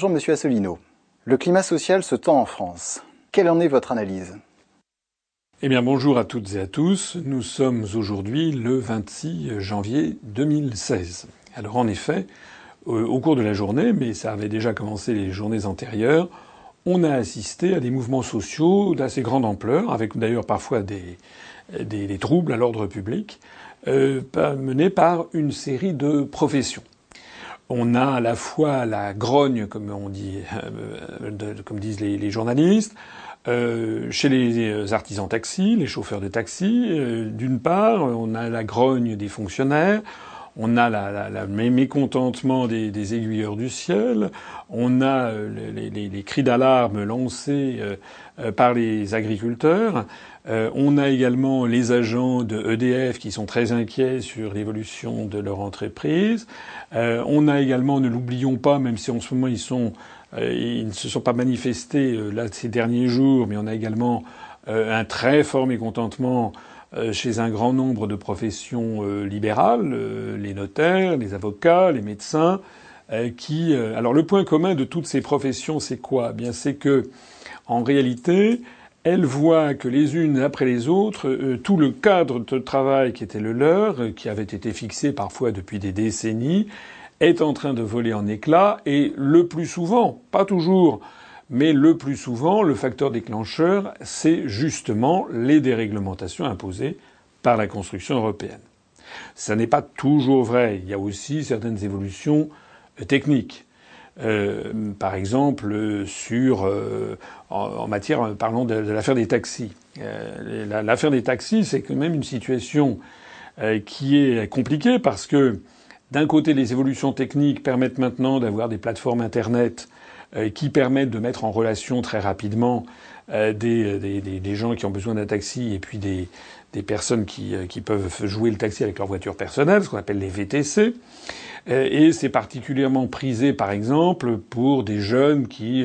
Bonjour Monsieur Asselineau. Le climat social se tend en France. Quelle en est votre analyse? Eh bien bonjour à toutes et à tous. Nous sommes aujourd'hui le 26 janvier 2016. Alors en effet, au cours de la journée, mais ça avait déjà commencé les journées antérieures, on a assisté à des mouvements sociaux d'assez grande ampleur, avec d'ailleurs parfois des, des, troubles à l'ordre public, euh, menés par une série de professions. On a à la fois la grogne, comme on dit, euh, comme disent les journalistes, euh, chez les artisans taxis, les chauffeurs de taxi, euh, d'une part, on a la grogne des fonctionnaires, on a le mécontentement des, aiguilleurs du ciel, on a euh, les, cris d'alarme lancés par les agriculteurs, on a également les agents de EDF qui sont très inquiets sur l'évolution de leur entreprise, on a également, ne l'oublions pas, même si en ce moment ils euh, ils ne se sont pas manifestés euh, là ces derniers jours, mais on a également euh, un très fort mécontentement chez un grand nombre de professions libérales, les notaires, les avocats, les médecins, qui. alors le point commun de toutes ces professions, c'est quoi? Eh Bien, c'est que en réalité, elles voient que les unes après les autres, tout le cadre de travail qui était le leur, qui avait été fixé parfois depuis des décennies, est en train de voler en éclats et le plus souvent, pas toujours, mais le plus souvent, le facteur déclencheur, c'est justement les déréglementations imposées par la construction européenne. Ça n'est pas toujours vrai. Il y a aussi certaines évolutions euh, techniques. Euh, par exemple, sur euh, en, matière, parlons de, l'affaire des taxis. l'affaire des taxis, c'est quand même une situation qui est compliquée parce que d'un côté, les évolutions techniques permettent maintenant d'avoir des plateformes Internet euh, qui permettent de mettre en relation très rapidement euh, des, des, des, gens qui ont besoin d'un taxi et puis des, des personnes qui, euh, qui, peuvent jouer le taxi avec leur voiture personnelle, ce qu'on appelle les VTC. Et c'est particulièrement prisé, par exemple, pour des jeunes qui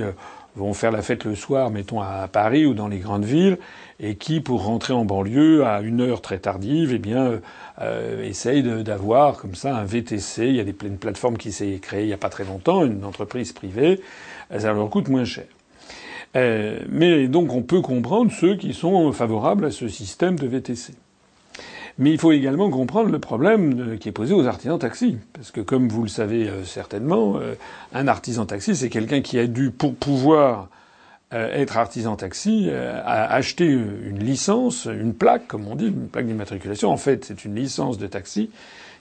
vont faire la fête le soir, mettons à Paris ou dans les grandes villes, et qui, pour rentrer en banlieue à une heure très tardive, eh bien, euh, essaye d'avoir comme ça un VTC. Il y a des, une plateforme qui s'est créée il n'y a pas très longtemps, une entreprise privée. Ça leur coûte moins cher. Euh, mais donc on peut comprendre ceux qui sont favorables à ce système de VTC. Mais il faut également comprendre le problème qui est posé aux artisans taxi. Parce que comme vous le savez euh, certainement, euh, un artisan taxi, c'est quelqu'un qui a dû, pour pouvoir être artisan taxi, acheter une licence, une plaque, comme on dit, une plaque d'immatriculation. En fait, c'est une licence de taxi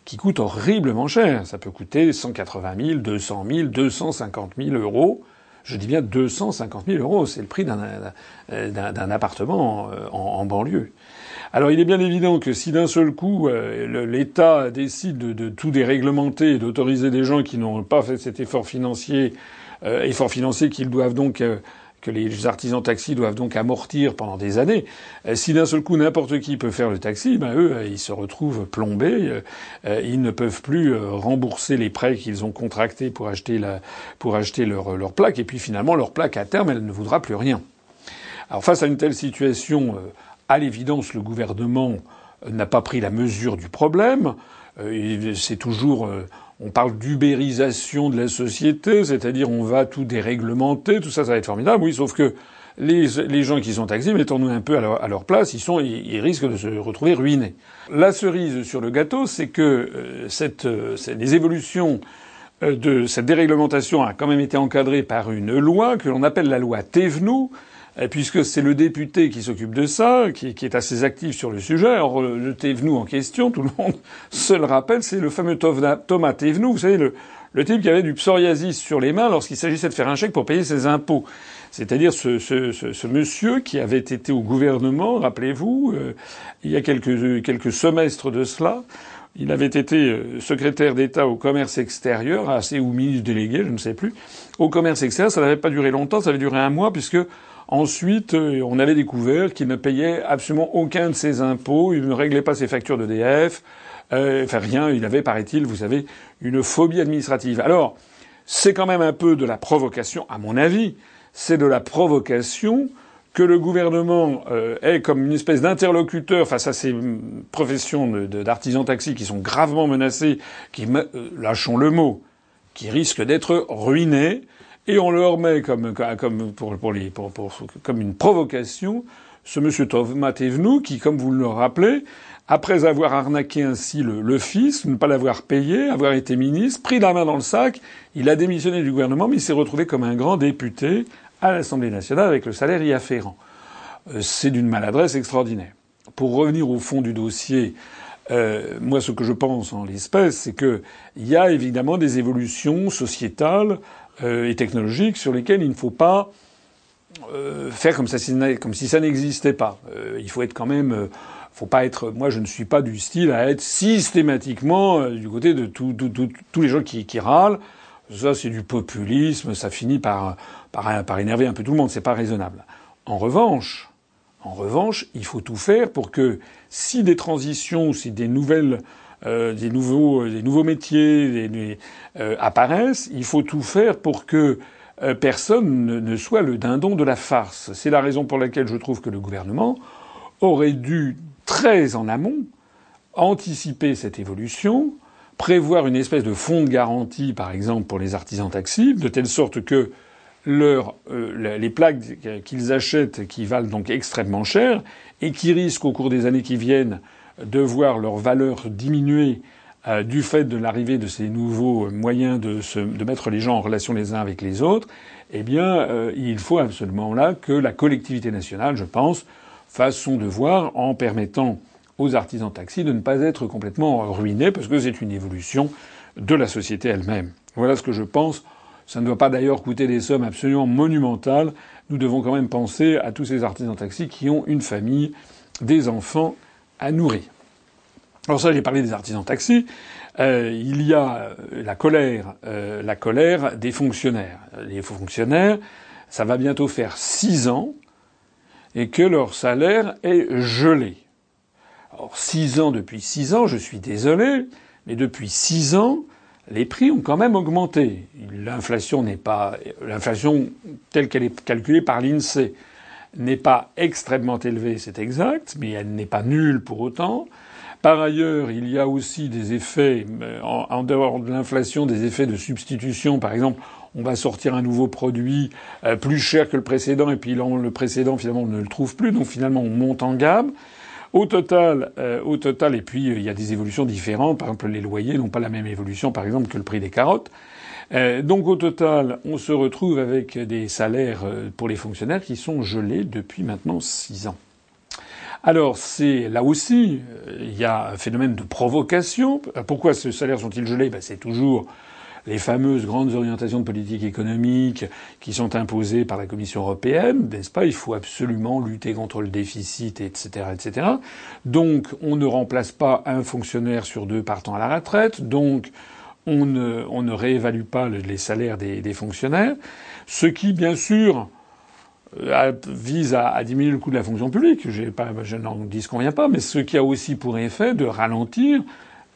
qui coûte horriblement cher. Ça peut coûter 180 000, 200 000, 250 000 euros. Je dis bien 250 000 euros. C'est le prix d'un appartement en, en banlieue. Alors il est bien évident que si d'un seul coup euh, l'État décide de, tout déréglementer et d'autoriser des gens qui n'ont pas fait cet effort financier, euh, effort financier qu'ils doivent donc euh, que les artisans taxis doivent donc amortir pendant des années. Si d'un seul coup n'importe qui peut faire le taxi, ben eux, ils se retrouvent plombés. Ils ne peuvent plus rembourser les prêts qu'ils ont contractés pour acheter, la, pour acheter leur, leur plaque. Et puis finalement, leur plaque à terme, elle ne voudra plus rien. Alors face à une telle situation à l'évidence, le gouvernement n'a pas pris la mesure du problème. Euh, c'est toujours, euh, on parle d'ubérisation de la société, c'est-à-dire on va tout déréglementer, tout ça, ça va être formidable. Oui, sauf que les, gens qui sont taxés, mettons-nous un peu à leur, place, ils, sont, ils, risquent de se retrouver ruinés. La cerise sur le gâteau, c'est que euh, cette, les évolutions de cette déréglementation a quand même été encadrée par une loi que l'on appelle la loi Thévenoud, puisque c'est le député qui s'occupe de ça, qui, est assez actif sur le sujet. Or, le Thévenoud en question, tout le monde se le rappelle, c'est le fameux Thomas Thévenoud, vous savez, le, type qui avait du psoriasis sur les mains lorsqu'il s'agissait de faire un chèque pour payer ses impôts. C'est-à-dire ce, ce, ce, monsieur qui avait été au gouvernement, rappelez-vous, euh, il y a quelques, quelques semestres de cela, il avait été euh, secrétaire d'État au commerce extérieur, assez ou ministre délégué, je ne sais plus. Au commerce extérieur, ça n'avait pas duré longtemps, ça avait duré un mois, puisque Ensuite, euh, on avait découvert qu'il ne payait absolument aucun de ses impôts, il ne réglait pas ses factures d'EDF, euh, enfin rien, il avait, paraît-il, vous savez, une phobie administrative. Alors, c'est quand même un peu de la provocation, à mon avis, c'est de la provocation que le gouvernement euh, ait comme une espèce d'interlocuteur face à ces professions d'artisans taxis qui sont gravement menacées, qui, lâchons le mot, qui risquent d'être ruinés, et on leur met comme, comme, pour, pour les, pour, pour, comme une provocation ce monsieur Thomas Thévenoud qui, comme vous le rappelez, après avoir arnaqué ainsi le, le fils, ne pas l'avoir payé, avoir été ministre, pris la main dans le sac, il a démissionné du gouvernement, mais il s'est retrouvé comme un grand député à l'Assemblée nationale avec le salaire y afférent. Euh, c'est d'une maladresse extraordinaire. Pour revenir au fond du dossier, euh, moi, ce que je pense en l'espèce, c'est qu'il y a évidemment des évolutions sociétales et technologiques sur lesquelles il ne faut pas euh, faire comme, si ça n'existait pas. Euh, il faut être quand même. Euh, faut pas être. Moi, je ne suis pas du style à être systématiquement du côté de tous les gens qui, râlent. Ça, c'est du populisme. Ça finit par, par, par énerver un peu tout le monde. C'est pas raisonnable. En revanche, en revanche, il faut tout faire pour que si des transitions, si des nouvelles, euh, des nouveaux, des nouveaux métiers euh, apparaissent, il faut tout faire pour que euh, personne ne, soit le dindon de la farce. C'est la raison pour laquelle je trouve que le gouvernement aurait dû très en amont anticiper cette évolution, prévoir une espèce de fonds de garantie, par exemple, pour les artisans taxis, de telle sorte que leur, euh, les plaques qu'ils achètent, qui valent donc extrêmement cher, et qui risquent au cours des années qui viennent de voir leur valeur diminuer euh, du fait de l'arrivée de ces nouveaux moyens de, mettre les gens en relation les uns avec les autres, eh bien, euh, il faut absolument là que la collectivité nationale, je pense, fasse son devoir en permettant aux artisans taxis de ne pas être complètement ruinés, parce que c'est une évolution de la société elle-même. Voilà ce que je pense ça ne doit pas d'ailleurs coûter des sommes absolument monumentales. Nous devons quand même penser à tous ces artisans taxis qui ont une famille, des enfants à nourrir. Alors ça, j'ai parlé des artisans taxis. Euh, il y a euh, la colère, euh, la colère des fonctionnaires. Les fonctionnaires, ça va bientôt faire six ans et que leur salaire est gelé. Alors six ans depuis six ans, je suis désolé, mais depuis six ans, les prix ont quand même augmenté. L'inflation n'est pas l'inflation telle qu'elle est calculée par l'INSEE n'est pas extrêmement élevée, c'est exact, mais elle n'est pas nulle pour autant. Par ailleurs, il y a aussi des effets, euh, en, dehors de l'inflation, des effets de substitution. Par exemple, on va sortir un nouveau produit euh, plus cher que le précédent, et puis le précédent, finalement, on ne le trouve plus. Donc finalement, on monte en gamme. Au total, euh, au total, et puis euh, il y a des évolutions différentes. Par exemple, les loyers n'ont pas la même évolution, par exemple, que le prix des carottes. Euh, donc au total, on se retrouve avec des salaires pour les fonctionnaires qui sont gelés depuis maintenant six ans. Alors c'est là aussi, il y a un phénomène de provocation. Pourquoi ces salaires sont-ils gelés? Ben, C'est toujours les fameuses grandes orientations de politique économique qui sont imposées par la Commission européenne, n'est-ce pas? Il faut absolument lutter contre le déficit, etc., etc. Donc, on ne remplace pas un fonctionnaire sur deux partant à la retraite. Donc, on ne, réévalue pas les salaires des, fonctionnaires, ce qui, bien sûr, euh, vise à, diminuer le coût de la fonction publique. Je n'en disconviens pas, mais ce qui a aussi pour effet de ralentir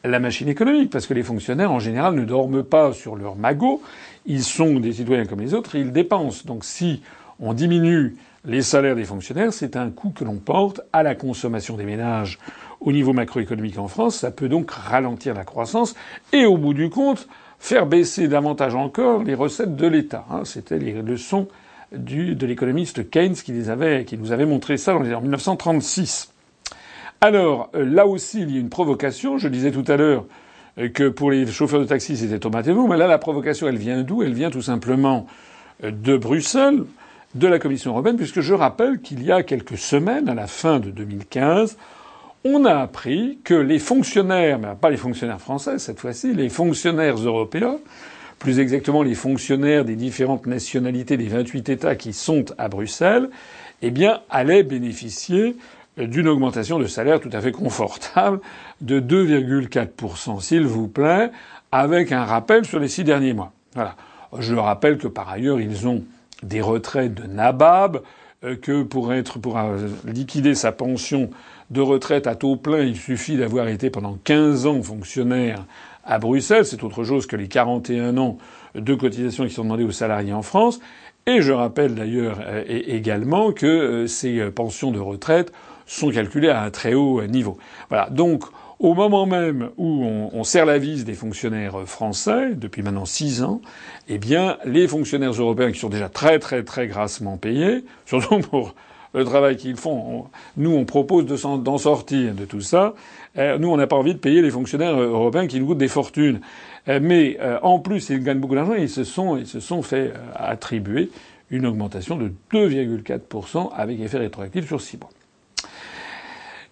la machine économique, parce que les fonctionnaires, en général, ne dorment pas sur leur magot. Ils sont des citoyens comme les autres et ils dépensent. Donc si on diminue les salaires des fonctionnaires, c'est un coût que l'on porte à la consommation des ménages au niveau macroéconomique en France. Ça peut donc ralentir la croissance et, au bout du compte, faire baisser davantage encore les recettes de l'État. Hein. C'était les leçons de l'économiste Keynes qui, les nous avait montré ça en 1936. Alors, euh, là aussi, il y a une provocation. Je disais tout à l'heure euh, que pour les chauffeurs de taxi, c'était vous mais là, la provocation, elle vient d'où? Elle vient tout simplement euh, de Bruxelles, de la Commission européenne, puisque je rappelle qu'il y a quelques semaines, à la fin de 2015, on a appris que les fonctionnaires, mais pas les fonctionnaires français cette fois-ci, les fonctionnaires européens, plus exactement les fonctionnaires des différentes nationalités des 28 États qui sont à Bruxelles, eh bien, allaient bénéficier d'une augmentation de salaire tout à fait confortable de 2,4%, s'il vous plaît, avec un rappel sur les six derniers mois. Voilà. Je rappelle que par ailleurs, ils ont des retraites de nabab, euh, que pour être, pour euh, liquider sa pension de retraite à taux plein, il suffit d'avoir été pendant 15 ans fonctionnaire à Bruxelles. C'est autre chose que les 41 ans de cotisation qui sont demandés aux salariés en France. Et je rappelle d'ailleurs euh, également que ces pensions de retraite sont calculés à un très haut niveau. Voilà. Donc, Au moment même où on, on serre la vis des fonctionnaires français, depuis maintenant six ans, eh bien, les fonctionnaires européens qui sont déjà très très très grassement payés, surtout pour le travail qu'ils font, nous on propose d'en sortir de tout ça. Euh, nous on n'a pas envie de payer les fonctionnaires européens qui nous coûtent des fortunes. Euh, mais euh, en plus ils gagnent beaucoup d'argent ils se sont ils se sont fait attribuer une augmentation de 2,4% avec effet rétroactif sur six mois.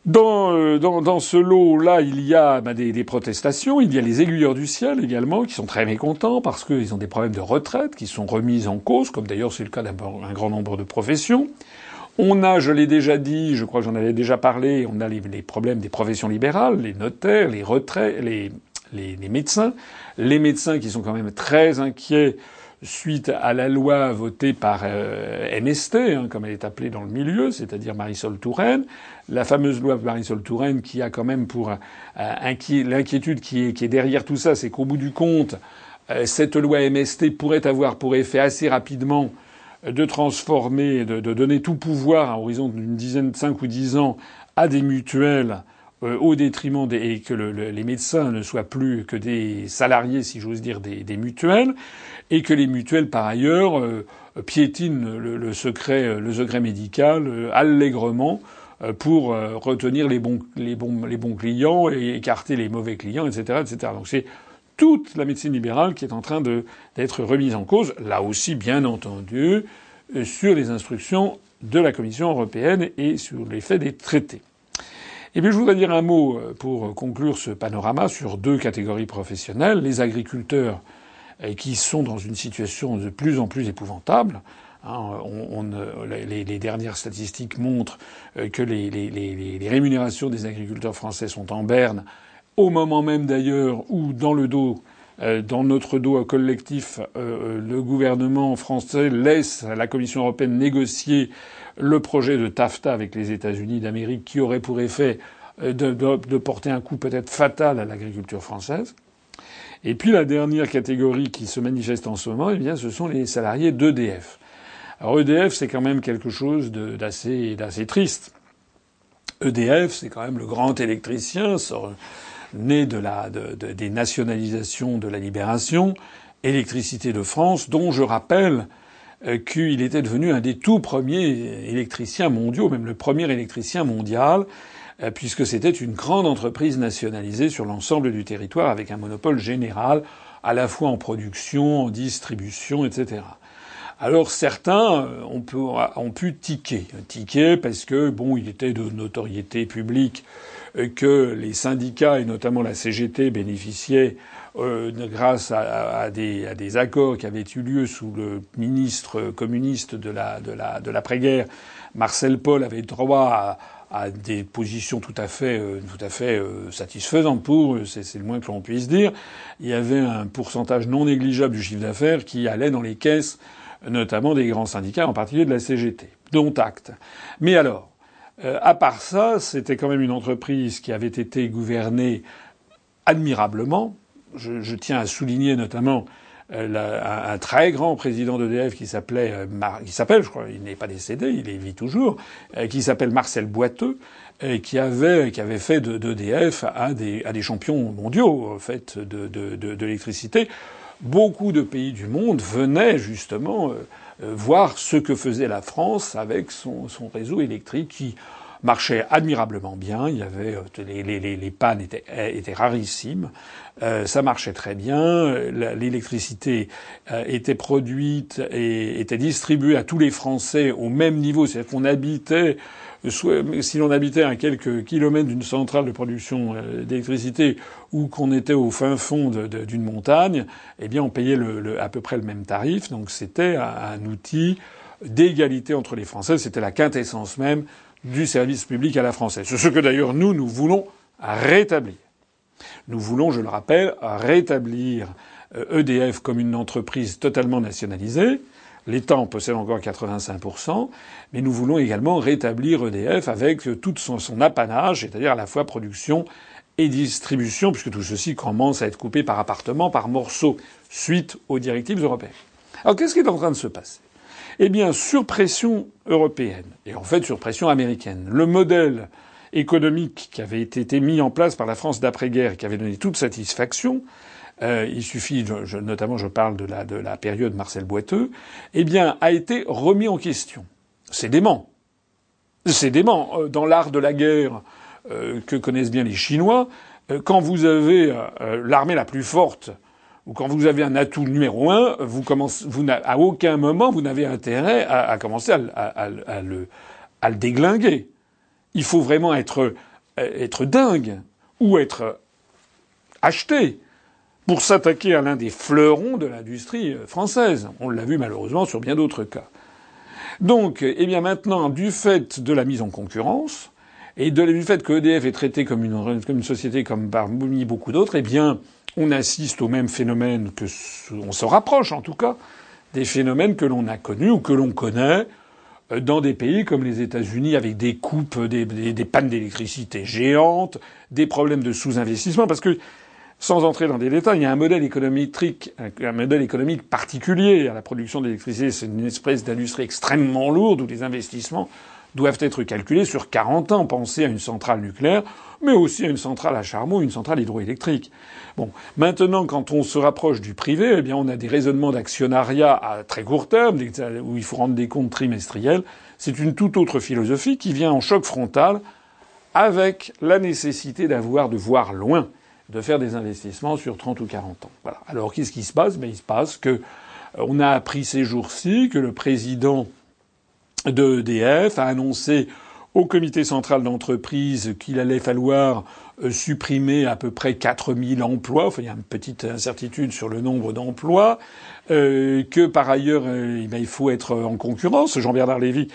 Dans, euh, ce lot-là, il y a bah, des, des, protestations, il y a les aiguilleurs du ciel également, qui sont très mécontents parce qu'ils ont des problèmes de retraite qui sont remis en cause, comme d'ailleurs c'est le cas d'un grand nombre de professions. On a, je l'ai déjà dit, je crois que j'en avais déjà parlé, on a les, problèmes des professions libérales, les notaires, les retraites, les, médecins, les médecins qui sont quand même très inquiets suite à la loi votée par euh, MST, hein, comme elle est appelée dans le milieu, c'est-à-dire Marisol Touraine, la fameuse loi Marisol Touraine qui a quand même pour euh, l'inquiétude qui est, qui est, derrière tout ça, c'est qu'au bout du compte, euh, cette loi MST pourrait avoir pour effet assez rapidement de transformer, de, de donner tout pouvoir à horizon d'une dizaine, cinq ou dix ans, à des mutuelles euh, au détriment des, et que le, les médecins ne soient plus que des salariés, si j'ose dire, des, des, mutuelles, et que les mutuelles, par ailleurs, euh, piétinent le, le, secret, le secret médical euh, allègrement pour retenir les bons, les, bons, les bons clients et écarter les mauvais clients, etc., etc. Donc c'est toute la médecine libérale qui est en train d'être remise en cause, là aussi, bien entendu, sur les instructions de la Commission européenne et sur l'effet des traités. Et puis je voudrais dire un mot euh, pour conclure ce panorama sur deux catégories professionnelles. Les agriculteurs euh, qui sont dans une situation de plus en plus épouvantable. Hein, les, dernières statistiques montrent euh, que les, rémunérations des agriculteurs français sont en berne, au moment même d'ailleurs où dans le dos dans notre dos collectif, le gouvernement français laisse la Commission européenne négocier le projet de TAFTA avec les États-Unis d'Amérique qui aurait pour effet euh, de, de, porter un coup peut-être fatal à l'agriculture française. Et puis la dernière catégorie qui se manifeste en ce moment, eh bien, ce sont les salariés d'EDF. Alors EDF, c'est quand même quelque chose d'assez, d'assez triste. EDF, c'est quand même le grand électricien, né de la, de, des nationalisations de la libération, Électricité de France, dont je rappelle euh, qu'il était devenu un des tout premiers électriciens mondiaux, même le premier électricien mondial, euh, puisque c'était une grande entreprise nationalisée sur l'ensemble du territoire avec un monopole général, à la fois en production, en distribution, etc. Alors certains euh, ont pu, ont pu tiquer, tiquer parce que bon, il était de notoriété publique que les syndicats et notamment la CGT bénéficiaient euh, grâce à, à, des, à, des, accords qui avaient eu lieu sous le ministre communiste de la de la de l'après-guerre, Marcel Paul avait droit à, à, des positions tout à fait euh, tout à fait euh, satisfaisantes pour c'est le moins que l'on puisse dire. Il y avait un pourcentage non négligeable du chiffre d'affaires qui allait dans les caisses, notamment des grands syndicats, en particulier de la CGT, dont acte. Mais alors, à part ça, c'était quand même une entreprise qui avait été gouvernée admirablement je, je, tiens à souligner notamment euh, la, un, très grand président d'EDF qui s'appelait, euh, qui s'appelle, je crois, il n'est pas décédé, il vit toujours, euh, qui s'appelle Marcel Boiteux, et qui avait qui avait fait d'EDF de, un des, à des champions mondiaux en fait de, de, de, l'électricité. Beaucoup de pays du monde venaient justement voir ce que faisait la France avec son, son réseau électrique qui marchait admirablement bien. Il y avait les, les, les pannes étaient, étaient rarissimes. Euh, ça marchait très bien. L'électricité euh, était produite et était distribuée à tous les Français au même niveau. C'est-à-dire qu'on habitait, si l'on habitait à quelques kilomètres d'une centrale de production euh, d'électricité ou qu'on était au fin fond d'une montagne, eh bien, on payait à peu près le même tarif. Donc, c'était un outil d'égalité entre les Français. C'était la quintessence même du service public à la française. Ce que d'ailleurs nous, nous voulons rétablir. Nous voulons, je le rappelle, rétablir EDF euh, e comme une entreprise totalement nationalisée. L'État en possède encore 85%, mais nous voulons également rétablir EDF avec tout son, son apanage, c'est-à-dire à la fois production et distribution, puisque tout ceci commence à être coupé par appartement, par morceaux, suite aux directives européennes. Alors qu'est-ce qui est en train de se passer? Eh bien, sur pression européenne, et en fait sur pression américaine, le modèle économique qui avait été mis en place par la France d'après-guerre et qui avait donné toute satisfaction, euh, il suffit, je, notamment je parle de la, de la période Marcel Boiteux, eh bien, a été remis en question. C'est dément. C'est dément. Euh, dans l'art de la guerre euh, que connaissent bien les Chinois, quand vous avez l'armée la plus forte, ou quand vous avez un atout numéro un, vous commencez, vous à aucun moment vous n'avez intérêt à, à commencer à, à, à, le, à le déglinguer. Il faut vraiment être, être dingue ou être acheté pour s'attaquer à l'un des fleurons de l'industrie euh, française. On l'a vu malheureusement sur bien d'autres cas. Donc, eh bien maintenant, du fait de la mise en concurrence et du fait que EDF est traité comme une, comme une société comme parmi beaucoup d'autres, eh bien, on assiste au même phénomène que on se rapproche en tout cas des phénomènes que l'on a connus ou que l'on connaît euh, dans des pays comme les États-Unis avec des coupes, des, des pannes d'électricité géantes, des problèmes de sous-investissement, parce que sans entrer dans des détails, il y a un modèle économique, un modèle économique particulier à la production d'électricité. C'est une espèce d'industrie extrêmement lourde où les investissements doivent être calculés sur 40 ans. Pensez à une centrale nucléaire, mais aussi à une centrale à charbon, une centrale hydroélectrique. Bon, maintenant, quand on se rapproche du privé, eh bien, on a des raisonnements d'actionnariat à très court terme, où il faut rendre des comptes trimestriels. C'est une toute autre philosophie qui vient en choc frontal avec la nécessité d'avoir de voir loin de faire des investissements sur 30 ou 40 ans. Voilà. Alors qu'est-ce qui se passe? Ben, Il se passe que euh, on a appris ces jours-ci que le président de EDF a annoncé au comité central d'entreprise qu'il allait falloir euh, supprimer à peu près 4000 emplois. Enfin, il y a une petite incertitude sur le nombre d'emplois. Euh, que par ailleurs, euh, eh ben, il faut être en concurrence. Jean-Bernard Lévy,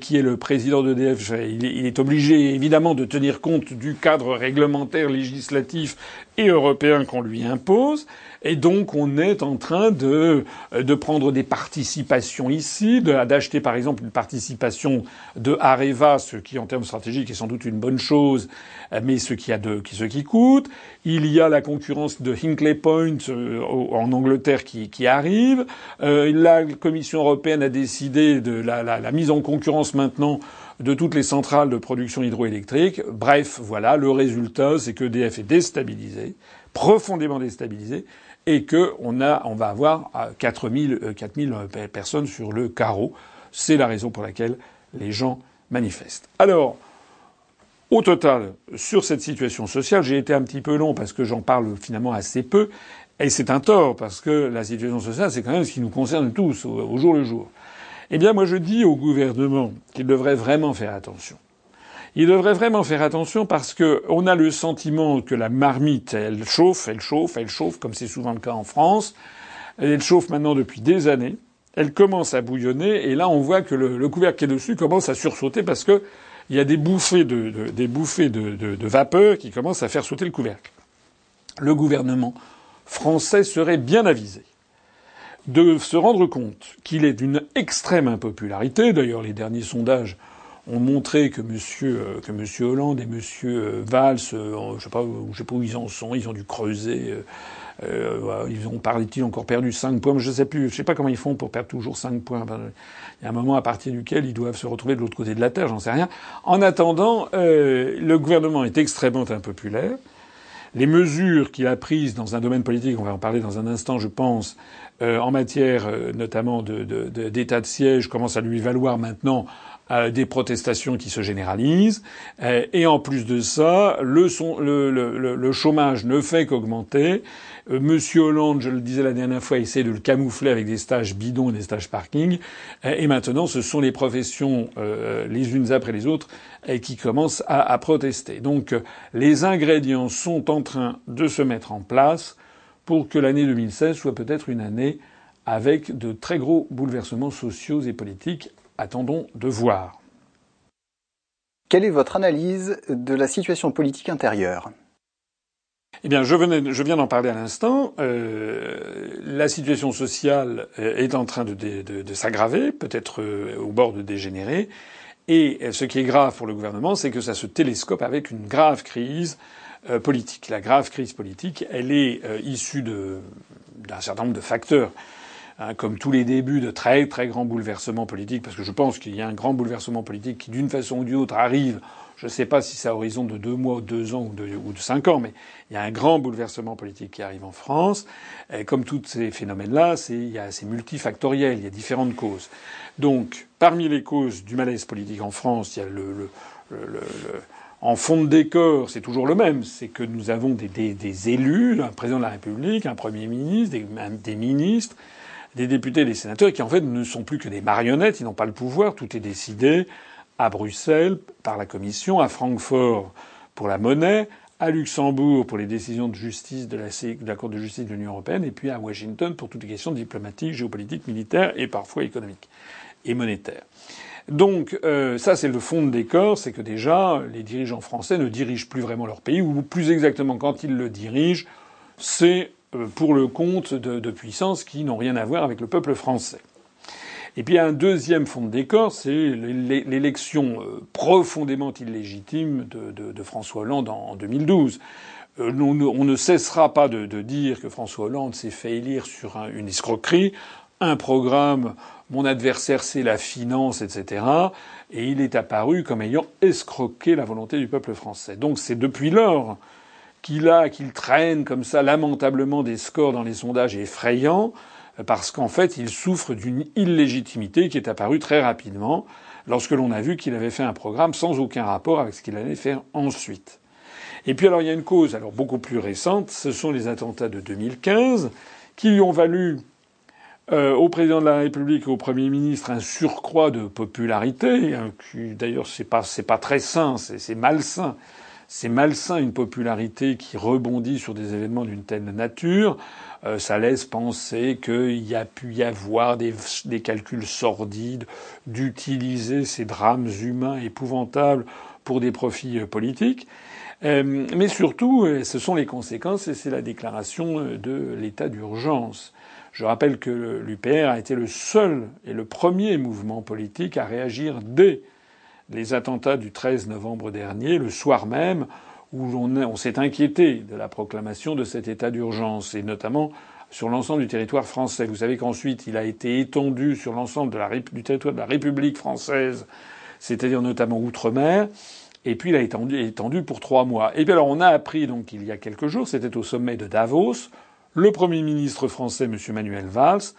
qui est le président d'EDF, il, il est obligé évidemment de tenir compte du cadre réglementaire, législatif et européen qu'on lui impose. Et donc, on est en train de, de prendre des participations ici, d'acheter par exemple une participation de Areva, ce qui en termes stratégiques est sans doute une bonne chose, mais ce qui a de, ce qui coûte. Il y a la concurrence de Hinkley Point euh, en Angleterre qui, qui arrive. Euh, la Commission européenne a décidé de la, mise en concurrence maintenant de toutes les centrales de production hydroélectrique. Bref, voilà, le résultat, c'est que EDF est déstabilisé, profondément déstabilisé, et que on a, on va avoir 4000, 4000 euh, personnes sur le carreau. C'est la raison pour laquelle les gens manifestent. Alors, au total, sur cette situation sociale, j'ai été un petit peu long parce que j'en parle finalement assez peu. Et c'est un tort parce que la situation sociale, c'est quand même ce qui nous concerne tous au jour le jour. Eh bien, moi, je dis au gouvernement qu'il devrait vraiment faire attention. Il devrait vraiment faire attention parce que on a le sentiment que la marmite, elle chauffe, elle chauffe, elle chauffe, comme c'est souvent le cas en France. Elle chauffe maintenant depuis des années. Elle commence à bouillonner et là, on voit que le, couvercle qui est dessus commence à sursauter parce que il y a des bouffées de, des bouffées de, de vapeur qui commencent à faire sauter le couvercle. Le gouvernement français serait bien avisé de se rendre compte qu'il est d'une extrême impopularité. D'ailleurs, les derniers sondages ont montré que Monsieur euh, que Monsieur Hollande et Monsieur euh, Valls, euh, je sais sais pas où ils en sont, ils ont dû creuser. Euh, ils ont, paraît-il, encore perdu 5 points. Je sais plus, je sais pas comment ils font pour perdre toujours 5 points. il y a un moment à partir duquel ils doivent se retrouver de l'autre côté de la Terre, j'en sais rien. En attendant, le gouvernement est extrêmement impopulaire. Les mesures qu'il a prises dans un domaine politique, on va en parler dans un instant, je pense, euh, en matière euh, notamment d'état de, siège, commencent à lui valoir maintenant euh, des protestations qui se généralisent. et en plus de ça, le, le chômage ne fait qu'augmenter. Monsieur Hollande, je le disais la dernière fois, essaie de le camoufler avec des stages bidons et des stages parking. Et maintenant, ce sont les professions, les unes après les autres, qui commencent à, à protester. Donc, les ingrédients sont en train de se mettre en place pour que l'année 2016 soit peut-être une année avec de très gros bouleversements sociaux et politiques. Attendons de voir. Quelle est votre analyse de la situation politique intérieure? Eh bien, je, viens d'en parler à l'instant. Euh, la situation sociale est en train de, s'aggraver, peut-être euh, au bord de dégénérer. Et ce qui est grave pour le gouvernement, c'est que ça se télescope avec une grave crise euh, politique. La grave crise politique, elle est euh, issue d'un certain nombre de facteurs. Hein, comme tous les débuts de très très grands bouleversements politiques, parce que je pense qu'il y a un grand bouleversement politique qui, d'une façon ou d'une autre, arrive. Je ne sais pas si c'est à horizon de deux mois ou deux ans ou de, cinq ans, mais il y a un grand bouleversement politique qui arrive en France. Comme tous ces phénomènes-là, c'est, multifactoriel, il y a différentes causes. Donc, parmi les causes du malaise politique en France, il y a le, le, le en fond de décor, c'est toujours le même. C'est que nous avons des, des, élus, un président de la République, un premier ministre, des, ministres, des députés, des sénateurs, qui en fait ne sont plus que des marionnettes. Ils n'ont pas le pouvoir. Tout est décidé à Bruxelles par la Commission, à Francfort pour la monnaie, à Luxembourg pour les décisions de justice de la, de Cour de justice de l'Union européenne, et puis à Washington pour toutes les questions diplomatiques, géopolitiques, militaires et parfois économiques et monétaires. Donc euh, ça, c'est le fond de décor, c'est que déjà, les dirigeants français ne dirigent plus vraiment leur pays, ou plus exactement, quand ils le dirigent, c'est pour le compte de, puissances qui n'ont rien à voir avec le peuple français. Et puis un deuxième fond de décor, c'est l'élection euh, profondément illégitime de, François Hollande en 2012. Euh, on ne cessera pas de, dire que François Hollande s'est fait élire sur une escroquerie, un programme mon adversaire c'est la finance, etc. Et il est apparu comme ayant escroqué la volonté du peuple français. Donc c'est depuis lors qu'il a, qu'il traîne comme ça lamentablement des scores dans les sondages effrayants, parce qu'en fait il souffre d'une illégitimité qui est apparue très rapidement lorsque l'on a vu qu'il avait fait un programme sans aucun rapport avec ce qu'il allait faire ensuite. Et puis alors il y a une cause alors beaucoup plus récente, ce sont les attentats de 2015 qui lui ont valu euh, au président de la République et au Premier ministre un surcroît de popularité, hein, qui d'ailleurs c'est pas c'est pas très sain, c'est malsain. C'est malsain une popularité qui rebondit sur des événements d'une telle nature. Euh, ça laisse penser qu'il y a pu y avoir des, calculs sordides, d'utiliser ces drames humains épouvantables pour des profits euh, politiques. Euh, mais surtout, euh, ce sont les conséquences et c'est la déclaration de l'état d'urgence. Je rappelle que l'UPR a été le seul et le premier mouvement politique à réagir dès les attentats du 13 novembre dernier, le soir même où on, s'est inquiété de la proclamation de cet état d'urgence, et notamment sur l'ensemble du territoire français. Vous savez qu'ensuite, il a été étendu sur l'ensemble du territoire de la République française, c'est-à-dire notamment outre-mer. Et puis il a été étendu, pour trois mois. Et puis alors on a appris donc il y a quelques jours, c'était au sommet de Davos, le Premier ministre français, M. Manuel Valls,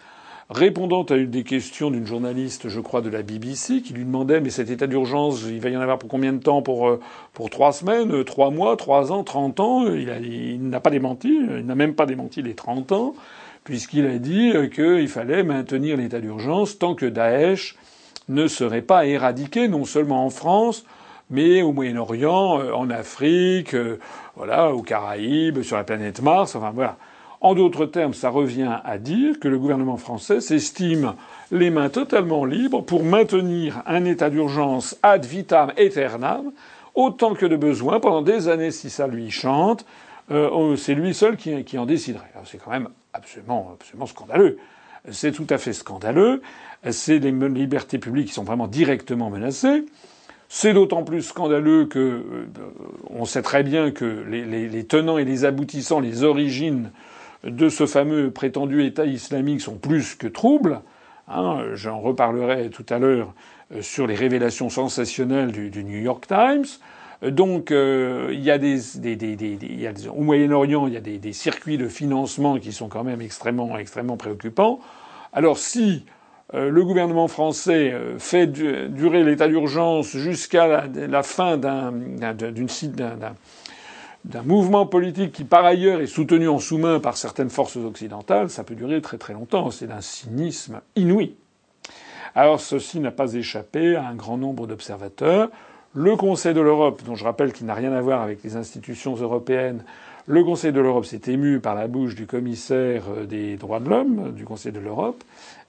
répondant à une des questions d'une journaliste, je crois, de la BBC, qui lui demandait mais cet état d'urgence, il va y en avoir pour combien de temps Pour euh, pour trois semaines, euh, trois mois, trois ans, trente ans? Il, n'a pas démenti, il n'a même pas démenti les trente ans, puisqu'il a dit euh, qu'il fallait maintenir l'état d'urgence tant que Daesh ne serait pas éradiqué, non seulement en France, mais au Moyen-Orient, en Afrique, voilà, aux Caraïbes, sur la planète Mars, enfin voilà. En d'autres termes, ça revient à dire que le gouvernement français s'estime les mains totalement libres pour maintenir un état d'urgence ad vitam aeternam, autant que de besoin, pendant des années si ça lui chante. Euh, c'est lui seul qui, en déciderait. C'est quand même absolument, absolument scandaleux. C'est tout à fait scandaleux. C'est les libertés publiques qui sont vraiment directement menacées. C'est d'autant plus scandaleux que euh, on sait très bien que les tenants et les aboutissants, les origines de ce fameux prétendu État islamique sont plus que troubles. Hein, J'en reparlerai tout à l'heure euh, sur les révélations sensationnelles du, New York Times. Donc euh, il y a des, des, des, des au Moyen-Orient, il y a des, circuits de financement qui sont quand même extrêmement extrêmement préoccupants. Alors si euh, le gouvernement français fait durer l'état d'urgence jusqu'à la, fin d'un d'une d'un mouvement politique qui, par ailleurs, est soutenu en sous-main par certaines forces occidentales, ça peut durer très très longtemps. C'est d'un cynisme inouï. Alors ceci n'a pas échappé à un grand nombre d'observateurs. Le Conseil de l'Europe, dont je rappelle qu'il n'a rien à voir avec les institutions européennes, le Conseil de l'Europe s'est ému par la bouche du commissaire des droits de l'homme du Conseil de l'Europe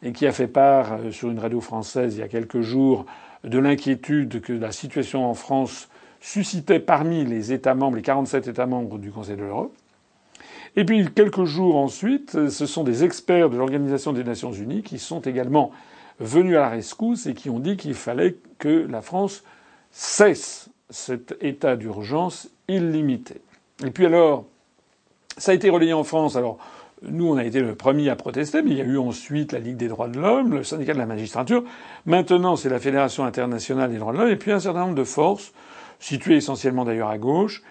et qui a fait part euh, sur une radio française il y a quelques jours de l'inquiétude que la situation en France suscitait parmi les États membres, les 47 États membres du Conseil de l'Europe. Et puis quelques jours ensuite, ce sont des experts de l'Organisation des Nations Unies qui sont également venus à la rescousse et qui ont dit qu'il fallait que la France cesse cet état d'urgence illimité. Et puis alors, ça a été relayé en France. Alors, Nous, on a été le premier à protester, mais il y a eu ensuite la Ligue des droits de l'homme, le syndicat de la magistrature. Maintenant, c'est la Fédération internationale des droits de l'homme, et puis un certain nombre de forces, situées essentiellement d'ailleurs à gauche,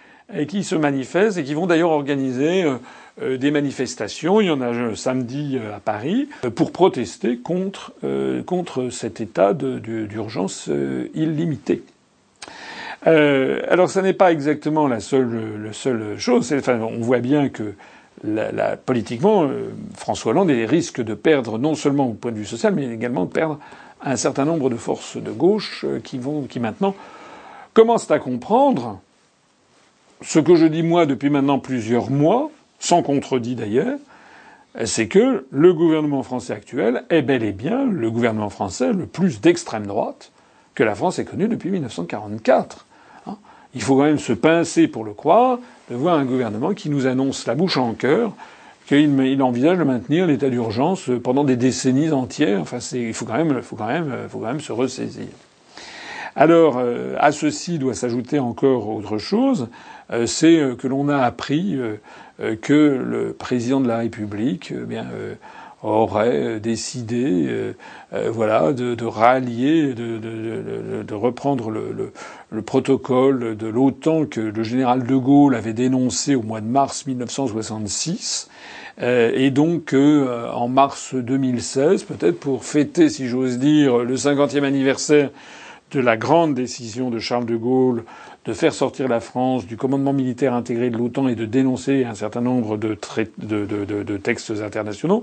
qui se manifestent et qui vont d'ailleurs organiser euh, euh, des manifestations. Il y en a un samedi euh, à Paris pour protester contre cet état d'urgence illimité. alors, ça n'est pas exactement la seule, chose. Enfin, on voit bien que politiquement, euh, François Hollande risque de perdre non seulement au point de vue social, mais également de perdre un certain nombre de forces de gauche euh, qui vont, qui maintenant commencent à comprendre ce que je dis moi depuis maintenant plusieurs mois, sans contredit d'ailleurs, c'est que le gouvernement français actuel est bel et bien le gouvernement français le plus d'extrême droite que la France ait connu depuis 1944. Hein. Il faut quand même se pincer pour le croire de voir un gouvernement qui nous annonce la bouche en cœur qu'il envisage de maintenir l'état d'urgence pendant des décennies entières. Enfin, il faut quand même, faut quand même, faut quand même se ressaisir. Alors, euh, à ceci doit s'ajouter encore autre chose, euh, c'est euh, que l'on a appris que le président de la République, bien, aurait décidé, voilà, de, rallier, de, reprendre le, le, le, protocole de l'OTAN que le général de Gaulle avait dénoncé au mois de mars 1966. et donc, en mars 2016, peut-être pour fêter, si j'ose dire, le 50e anniversaire de la grande décision de Charles de Gaulle de faire sortir la France du commandement militaire intégré de l'OTAN et de dénoncer un certain nombre de, de, textes internationaux,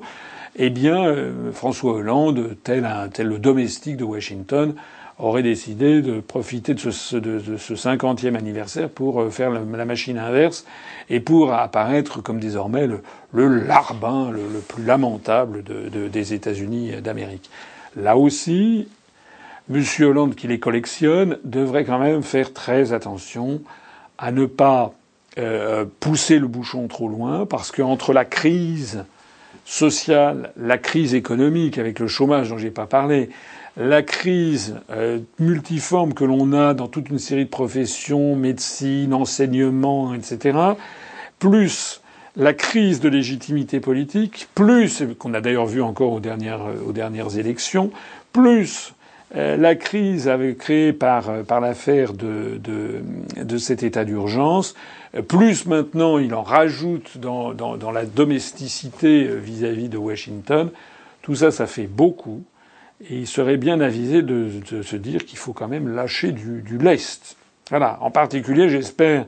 eh bien, euh, François Hollande, tel, un, tel le domestique de Washington, aurait décidé de profiter de ce, de, ce 50e anniversaire pour euh, faire la, machine inverse et pour apparaître comme désormais le, le larbin le, le, plus lamentable de, des États-Unis d'Amérique. Là aussi, M. Hollande, qui les collectionne, devrait quand même faire très attention à ne pas euh, pousser le bouchon trop loin, parce qu'entre la crise sociale, la crise économique avec le chômage dont j'ai pas parlé, la crise euh, multiforme que l'on a dans toute une série de professions, médecine, enseignement, etc., plus la crise de légitimité politique, plus, qu'on a d'ailleurs vu encore aux dernières, aux dernières élections, plus la crise avait créé par, euh, par l'affaire de, de, de, cet état d'urgence, euh, plus maintenant il en rajoute dans, dans, dans la domesticité vis-à-vis de Washington, tout ça, ça fait beaucoup. Et il serait bien avisé de, de se dire qu'il faut quand même lâcher du, du lest. Voilà. En particulier, j'espère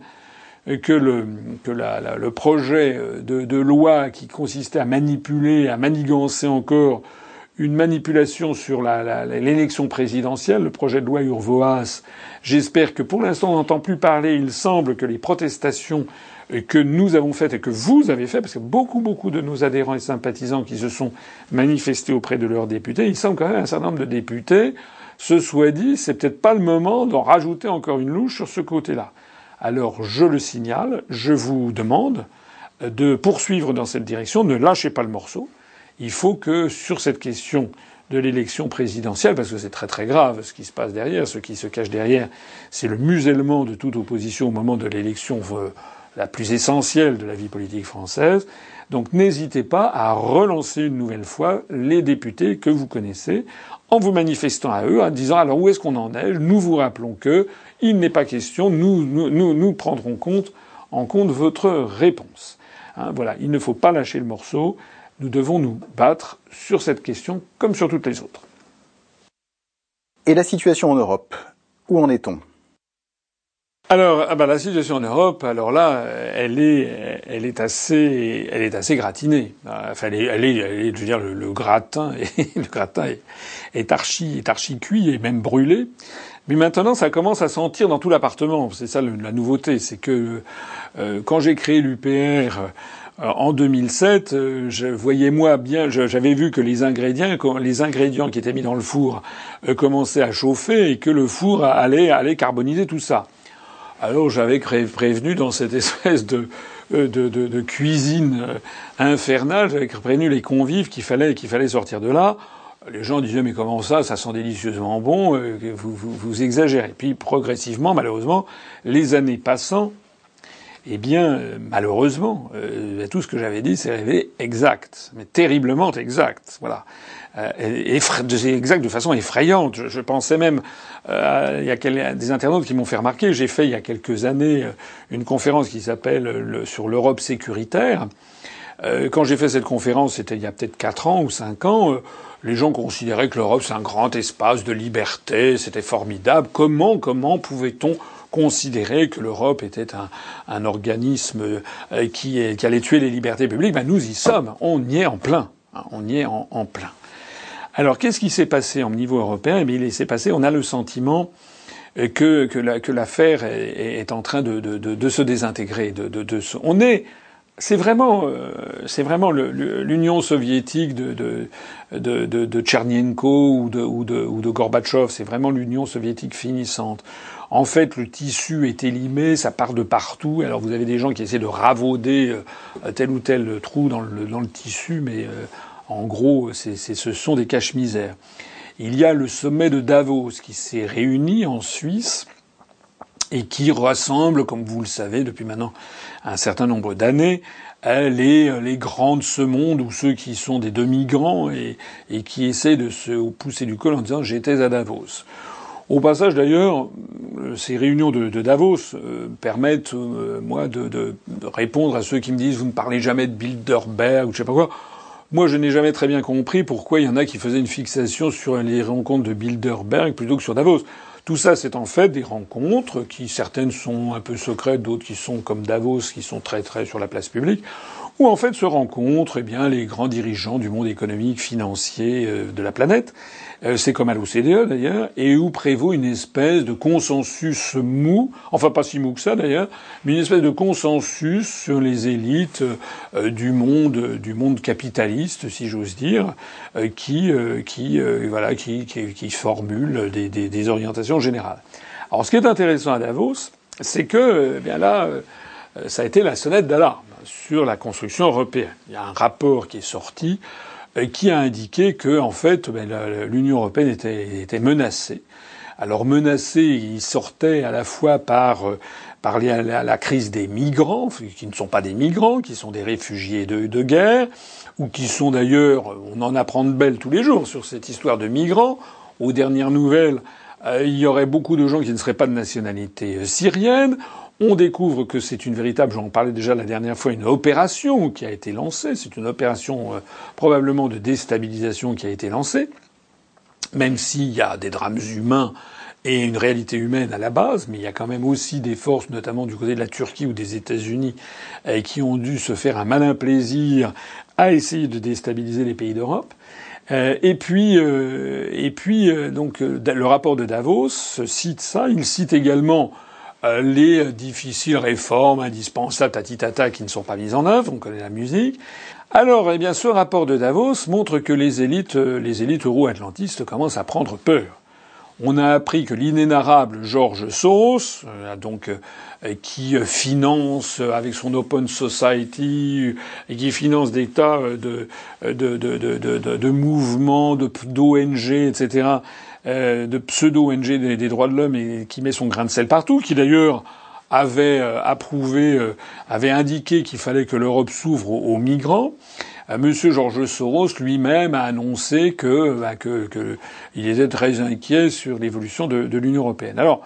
que le, que la, le projet de, de, loi qui consistait à manipuler, à manigancer encore une manipulation sur l'élection présidentielle, le projet de loi Urvoas. J'espère que pour l'instant on n'entend plus parler. Il semble que les protestations que nous avons faites et que vous avez faites, parce que beaucoup, beaucoup de nos adhérents et sympathisants qui se sont manifestés auprès de leurs députés, il semble quand même un certain nombre de députés, ce soit dit, c'est peut-être pas le moment d'en rajouter encore une louche sur ce côté-là. Alors je le signale, je vous demande de poursuivre dans cette direction, ne lâchez pas le morceau il faut que sur cette question de l'élection présidentielle, parce que c'est très très grave ce qui se passe derrière, ce qui se cache derrière, c'est le musellement de toute opposition au moment de l'élection euh, la plus essentielle de la vie politique française. Donc n'hésitez pas à relancer une nouvelle fois les députés que vous connaissez en vous manifestant à eux, en disant alors où est-ce qu'on en est? Nous vous rappelons que il n'est pas question, nous, nous, prendrons en compte votre réponse. Hein, voilà, il ne faut pas lâcher le morceau nous devons nous battre sur cette question comme sur toutes les autres. Et la situation en Europe Où en est-on? Alors, ah bah, la situation en Europe, alors là, elle est, elle est assez, elle est assez gratinée. Enfin, elle est, elle est, je veux dire, le, gratin, est, le gratin est, archi, est archi cuit et même brûlé. Mais maintenant, ça commence à sentir dans tout l'appartement. C'est ça la nouveauté, c'est que euh, quand j'ai créé l'UPR en 2007, euh, je voyais moi bien, j'avais vu que les ingrédients, les ingrédients qui étaient mis dans le four euh, commençaient à chauffer et que le four allait, allait carboniser tout ça. Alors j'avais prévenu dans cette espèce de, de, de, de cuisine infernale, j'avais prévenu les convives qu'il fallait, qu'il fallait sortir de là. Les gens disaient mais comment ça, ça sent délicieusement bon, vous, vous, vous exagérez. Puis progressivement, malheureusement, les années passant, eh bien, malheureusement, tout ce que j'avais dit s'est révélé exact, mais terriblement exact. Voilà. Euh, exact de façon effrayante. Je, pensais même, euh, il y a des internautes qui m'ont fait remarquer, j'ai fait il y a quelques années euh, une conférence qui s'appelle le, sur l'Europe sécuritaire. Euh, quand j'ai fait cette conférence, c'était il y a peut-être quatre ans ou cinq ans, les gens considéraient que l'Europe c'est un grand espace de liberté, c'était formidable. Comment, comment pouvait-on considérer que l'Europe était un, un organisme qui, qui, allait tuer les libertés publiques ben, Nous y sommes, on y est en plein. Hein, on y est en, en plein. Alors qu'est-ce qui s'est passé au niveau européen? Eh bien, il s'est passé, on a le sentiment que, que, l'affaire est, en train de, de, se désintégrer. De, de, on est, c'est vraiment, euh, c'est vraiment l'Union soviétique de, de, de, de, Tchernienko ou de, ou de, ou de Gorbatchev. C'est vraiment l'Union soviétique finissante. En fait, le tissu est élimé, ça part de partout. Alors vous avez des gens qui essaient de ravauder euh, tel ou tel trou dans le, tissu, mais euh, en gros, ce sont des caches-misères. Il y a le sommet de Davos qui s'est réuni en Suisse et qui rassemble, comme vous le savez depuis maintenant un certain nombre d'années, les, les grands de ce monde ou ceux qui sont des demi-grands et, qui essaient de se pousser du col en disant j'étais à Davos. Au passage d'ailleurs, ces réunions de, Davos euh, permettent, euh, moi, de, de, répondre à ceux qui me disent vous ne parlez jamais de Bilderberg ou je sais pas quoi. Moi, je n'ai jamais très bien compris pourquoi il y en a qui faisaient une fixation sur les rencontres de Bilderberg plutôt que sur Davos. Tout ça, c'est en fait des rencontres qui, certaines sont un peu secrètes, d'autres qui sont comme Davos, qui sont très très sur la place publique, où en fait se rencontrent eh bien les grands dirigeants du monde économique, financier euh, de la planète. Euh, c'est comme à l'OCDE d'ailleurs, et où prévaut une espèce de consensus mou, enfin pas si mou que ça d'ailleurs, mais une espèce de consensus sur les élites euh, du monde, du monde capitaliste, si j'ose dire, qui, qui, voilà, qui, qui, qui formule des, des, des, orientations générales. Alors, ce qui est intéressant à Davos, c'est que, eh bien là, ça a été la sonnette d'alarme sur la construction européenne. Il y a un rapport qui est sorti euh, qui a indiqué que, en fait, ben, l'Union européenne était, était, menacée. Alors menacée, il sortait à la fois par euh, par la, la, crise des migrants, qui ne sont pas des migrants, qui sont des réfugiés de, de guerre, ou qui sont d'ailleurs, on en apprend de belles tous les jours sur cette histoire de migrants. Aux dernières nouvelles, euh, il y aurait beaucoup de gens qui ne seraient pas de nationalité syrienne. On découvre que c'est une véritable, j'en parlais déjà la dernière fois, une opération qui a été lancée. C'est une opération euh, probablement de déstabilisation qui a été lancée, même s'il y a des drames humains et une réalité humaine à la base, mais il y a quand même aussi des forces, notamment du côté de la Turquie ou des États-Unis, euh, qui ont dû se faire un malin plaisir à essayer de déstabiliser les pays d'Europe. Euh, et puis, et puis donc le rapport de Davos cite ça. Il cite également les difficiles réformes indispensables tatitata qui ne sont pas mises en œuvre, on connaît la musique. Alors, eh bien, ce rapport de Davos montre que les élites, euh, les élites euro-atlantistes commencent à prendre peur. On a appris que l'inénarrable George Soros, euh, donc qui finance avec son Open Society et qui finance des tas de, de, de, de mouvements, d'ONG, etc., euh, de pseudo-ONG des, droits de l'homme et qui met son grain de sel partout, qui d'ailleurs avait euh, approuvé, euh, avait indiqué qu'il fallait que l'Europe s'ouvre aux, migrants. Monsieur Georges Soros lui-même a annoncé que, bah, que, que, il était très inquiet sur l'évolution de, de l'Union européenne. Alors,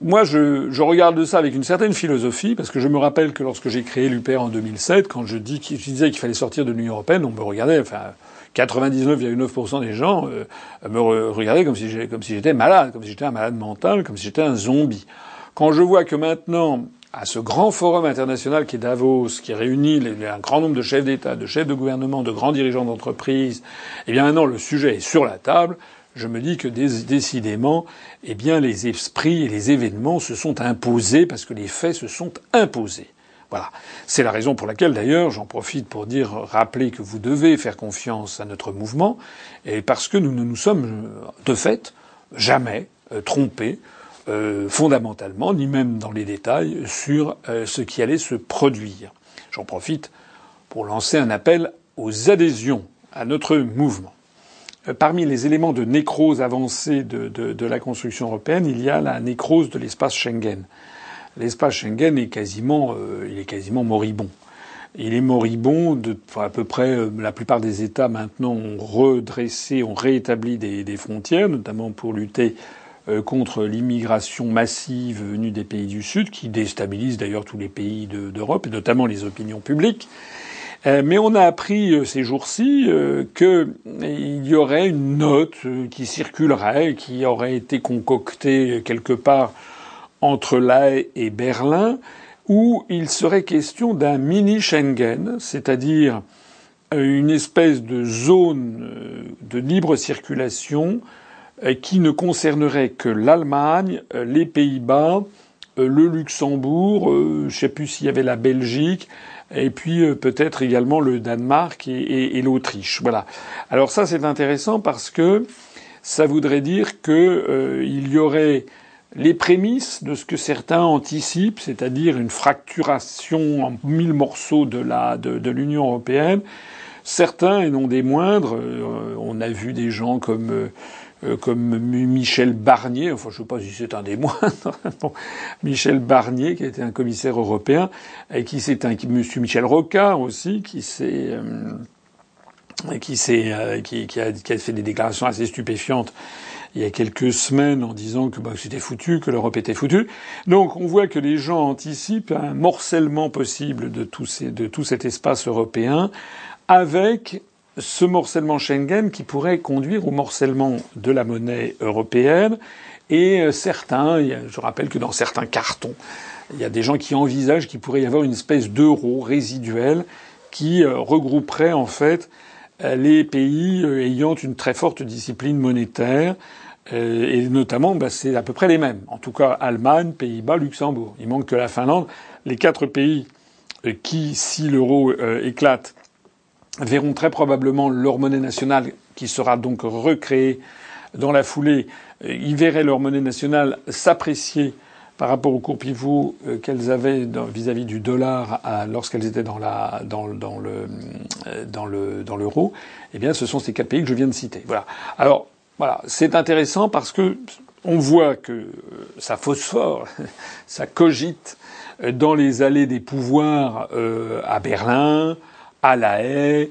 moi, je, je, regarde ça avec une certaine philosophie, parce que je me rappelle que lorsque j'ai créé l'UPR en 2007, quand je, dis, je disais qu'il fallait sortir de l'Union européenne, on me regardait, enfin, 99,9% des gens euh, me regardaient comme si j'étais malade, comme si j'étais un malade mental, comme si j'étais un zombie. Quand je vois que maintenant, à ce grand forum international qui est Davos, qui réunit un grand nombre de chefs d'État, de chefs de gouvernement, de grands dirigeants d'entreprise, eh bien maintenant le sujet est sur la table. Je me dis que décidément, eh bien les esprits et les événements se sont imposés parce que les faits se sont imposés. Voilà. C'est la raison pour laquelle, d'ailleurs, j'en profite pour dire, rappeler que vous devez faire confiance à notre mouvement, et parce que nous ne nous sommes, de fait, jamais euh, trompés, euh, fondamentalement, ni même dans les détails, sur euh, ce qui allait se produire. J'en profite pour lancer un appel aux adhésions à notre mouvement. Parmi les éléments de nécrose avancée de la construction européenne, il y a la nécrose de l'espace Schengen. L'espace Schengen est quasiment, il est quasiment moribond. Il est moribond. De, à peu près la plupart des États maintenant ont redressé, ont rétabli des, des frontières, notamment pour lutter contre l'immigration massive venue des pays du Sud, qui déstabilise d'ailleurs tous les pays d'Europe, et notamment les opinions publiques. Euh, mais on a appris euh, ces jours-ci euh, qu'il y aurait une note qui circulerait, qui aurait été concoctée quelque part entre La et Berlin, où il serait question d'un mini Schengen, c'est-à-dire une espèce de zone de libre circulation qui ne concernerait que l'Allemagne, les Pays-Bas, le Luxembourg, je ne sais plus s'il y avait la Belgique, et puis euh, peut-être également le Danemark et, l'Autriche. Voilà. Alors ça c'est intéressant parce que ça voudrait dire qu'il euh, y aurait les prémices de ce que certains anticipent, c'est-à-dire une fracturation en mille morceaux de la de, l'Union européenne. Certains, et non des moindres, euh, on a vu des gens comme euh, comme Michel Barnier, enfin je ne sais pas si c'est un des moindres, Michel Barnier qui a été un commissaire européen et qui s'est un Monsieur Michel Rocard aussi qui s'est euh, qui euh, qui, qui, a, qui, a, fait des déclarations assez stupéfiantes il y a quelques semaines en disant que bah, c'était foutu, que l'Europe était foutue. Donc on voit que les gens anticipent un morcellement possible de tout, ces, de tout cet espace européen avec ce morcellement Schengen qui pourrait conduire au morcellement de la monnaie européenne. Et euh, certains, je rappelle que dans certains cartons, il y a des gens qui envisagent qu'il pourrait y avoir une espèce d'euro résiduel qui euh, regrouperait en fait euh, les pays ayant une très forte discipline monétaire. Et notamment, bah, c'est à peu près les mêmes. En tout cas, Allemagne, Pays-Bas, Luxembourg. Il manque que la Finlande. Les quatre pays qui, si l'euro éclate, verront très probablement leur monnaie nationale qui sera donc recréée dans la foulée. Ils verraient leur monnaie nationale s'apprécier par rapport au cours pivot euh, qu'elles avaient vis-à-vis du dollar lorsqu'elles étaient dans, la, dans, le, euh, dans, le, dans l'euro, eh bien, ce sont ces quatre pays que je viens de citer. Voilà. Alors, voilà, c'est intéressant parce que on voit que euh, ça phosphore, ça cogite dans les allées des pouvoirs à Berlin, à La Haye,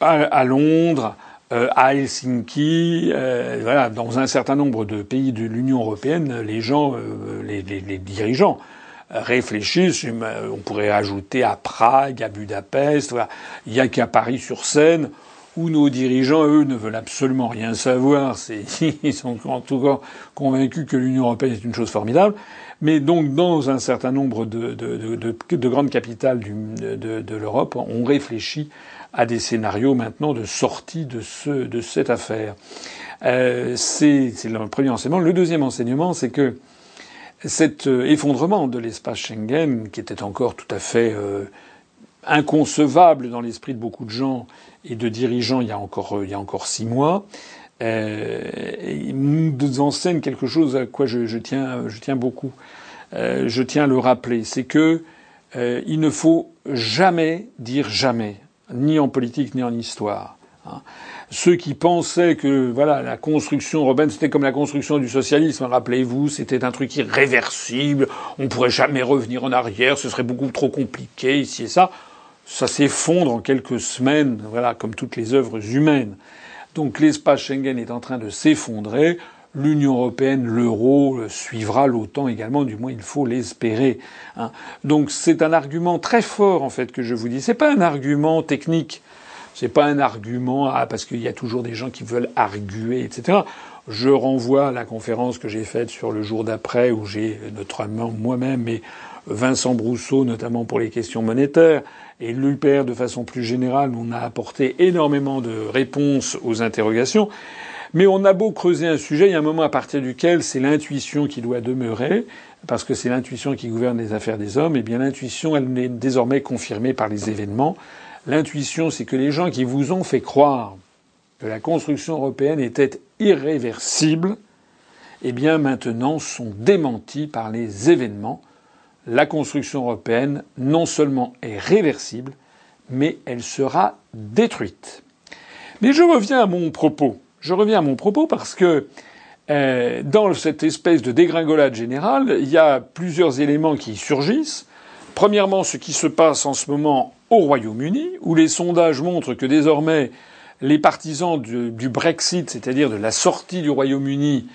à, Londres, euh, à Helsinki, euh, voilà, dans un certain nombre de pays de l'Union européenne, les gens, euh, les, les, dirigeants réfléchissent. On pourrait ajouter à Prague, à Budapest. Voilà. Il n'y a qu'à Paris-sur-Seine où nos dirigeants, eux, ne veulent absolument rien savoir. Ils sont en tout cas convaincus que l'Union européenne est une chose formidable. Mais donc, dans un certain nombre de, de, de, de grandes capitales de, l'Europe, on réfléchit à des scénarios maintenant de sortie de cette affaire. Euh, c'est le premier enseignement. Le deuxième enseignement, c'est que cet euh, effondrement de l'espace Schengen, qui était encore tout à fait euh, inconcevable dans l'esprit de beaucoup de gens et de dirigeants il y a encore, il y a encore six mois, euh, nous enseigne quelque chose à quoi je, je tiens, je tiens beaucoup. Euh, je tiens à le rappeler, c'est que euh, il ne faut jamais dire jamais, ni en politique ni en histoire. Hein. Ceux qui pensaient que voilà la construction européenne c'était comme la construction du socialisme, rappelez-vous, c'était un truc irréversible, on pourrait jamais revenir en arrière, ce serait beaucoup trop compliqué ici et ça. Ça s'effondre en quelques semaines, voilà, comme toutes les œuvres humaines. Donc l'espace Schengen est en train de s'effondrer. L'Union européenne, l'euro suivra l'OTAN également, du moins il faut l'espérer. Hein. Donc c'est un argument très fort en fait que je vous dis. C'est pas un argument technique. C'est pas un argument ah, parce qu'il y a toujours des gens qui veulent arguer, etc. Je renvoie à la conférence que j'ai faite sur le jour d'après où j'ai notamment moi-même et Vincent Brousseau, notamment pour les questions monétaires, et l'UPR de façon plus générale, on a apporté énormément de réponses aux interrogations. Mais on a beau creuser un sujet, il y a un moment à partir duquel c'est l'intuition qui doit demeurer, parce que c'est l'intuition qui gouverne les affaires des hommes, et bien l'intuition, elle est désormais confirmée par les événements. L'intuition, c'est que les gens qui vous ont fait croire que la construction européenne était irréversible, eh bien maintenant sont démentis par les événements la construction européenne non seulement est réversible, mais elle sera détruite. Mais je reviens à mon propos. Je reviens à mon propos parce que euh, dans cette espèce de dégringolade générale, il y a plusieurs éléments qui surgissent. Premièrement, ce qui se passe en ce moment au Royaume-Uni, où les sondages montrent que désormais les partisans du, Brexit, c'est-à-dire de la sortie du Royaume-Uni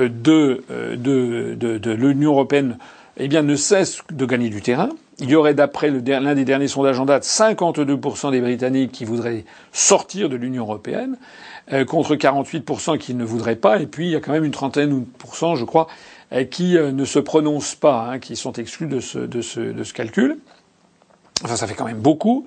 euh, de, de l'Union européenne, eh bien, ne cessent de gagner du terrain. Il y aurait, d'après l'un des derniers sondages en date, 52% des Britanniques qui voudraient sortir de l'Union européenne. Euh, contre 48% qui ne voudraient pas, et puis il y a quand même une trentaine ou je crois, euh, qui euh, ne se prononcent pas, hein, qui sont exclus de ce, de, ce, de ce calcul. Enfin, ça fait quand même beaucoup.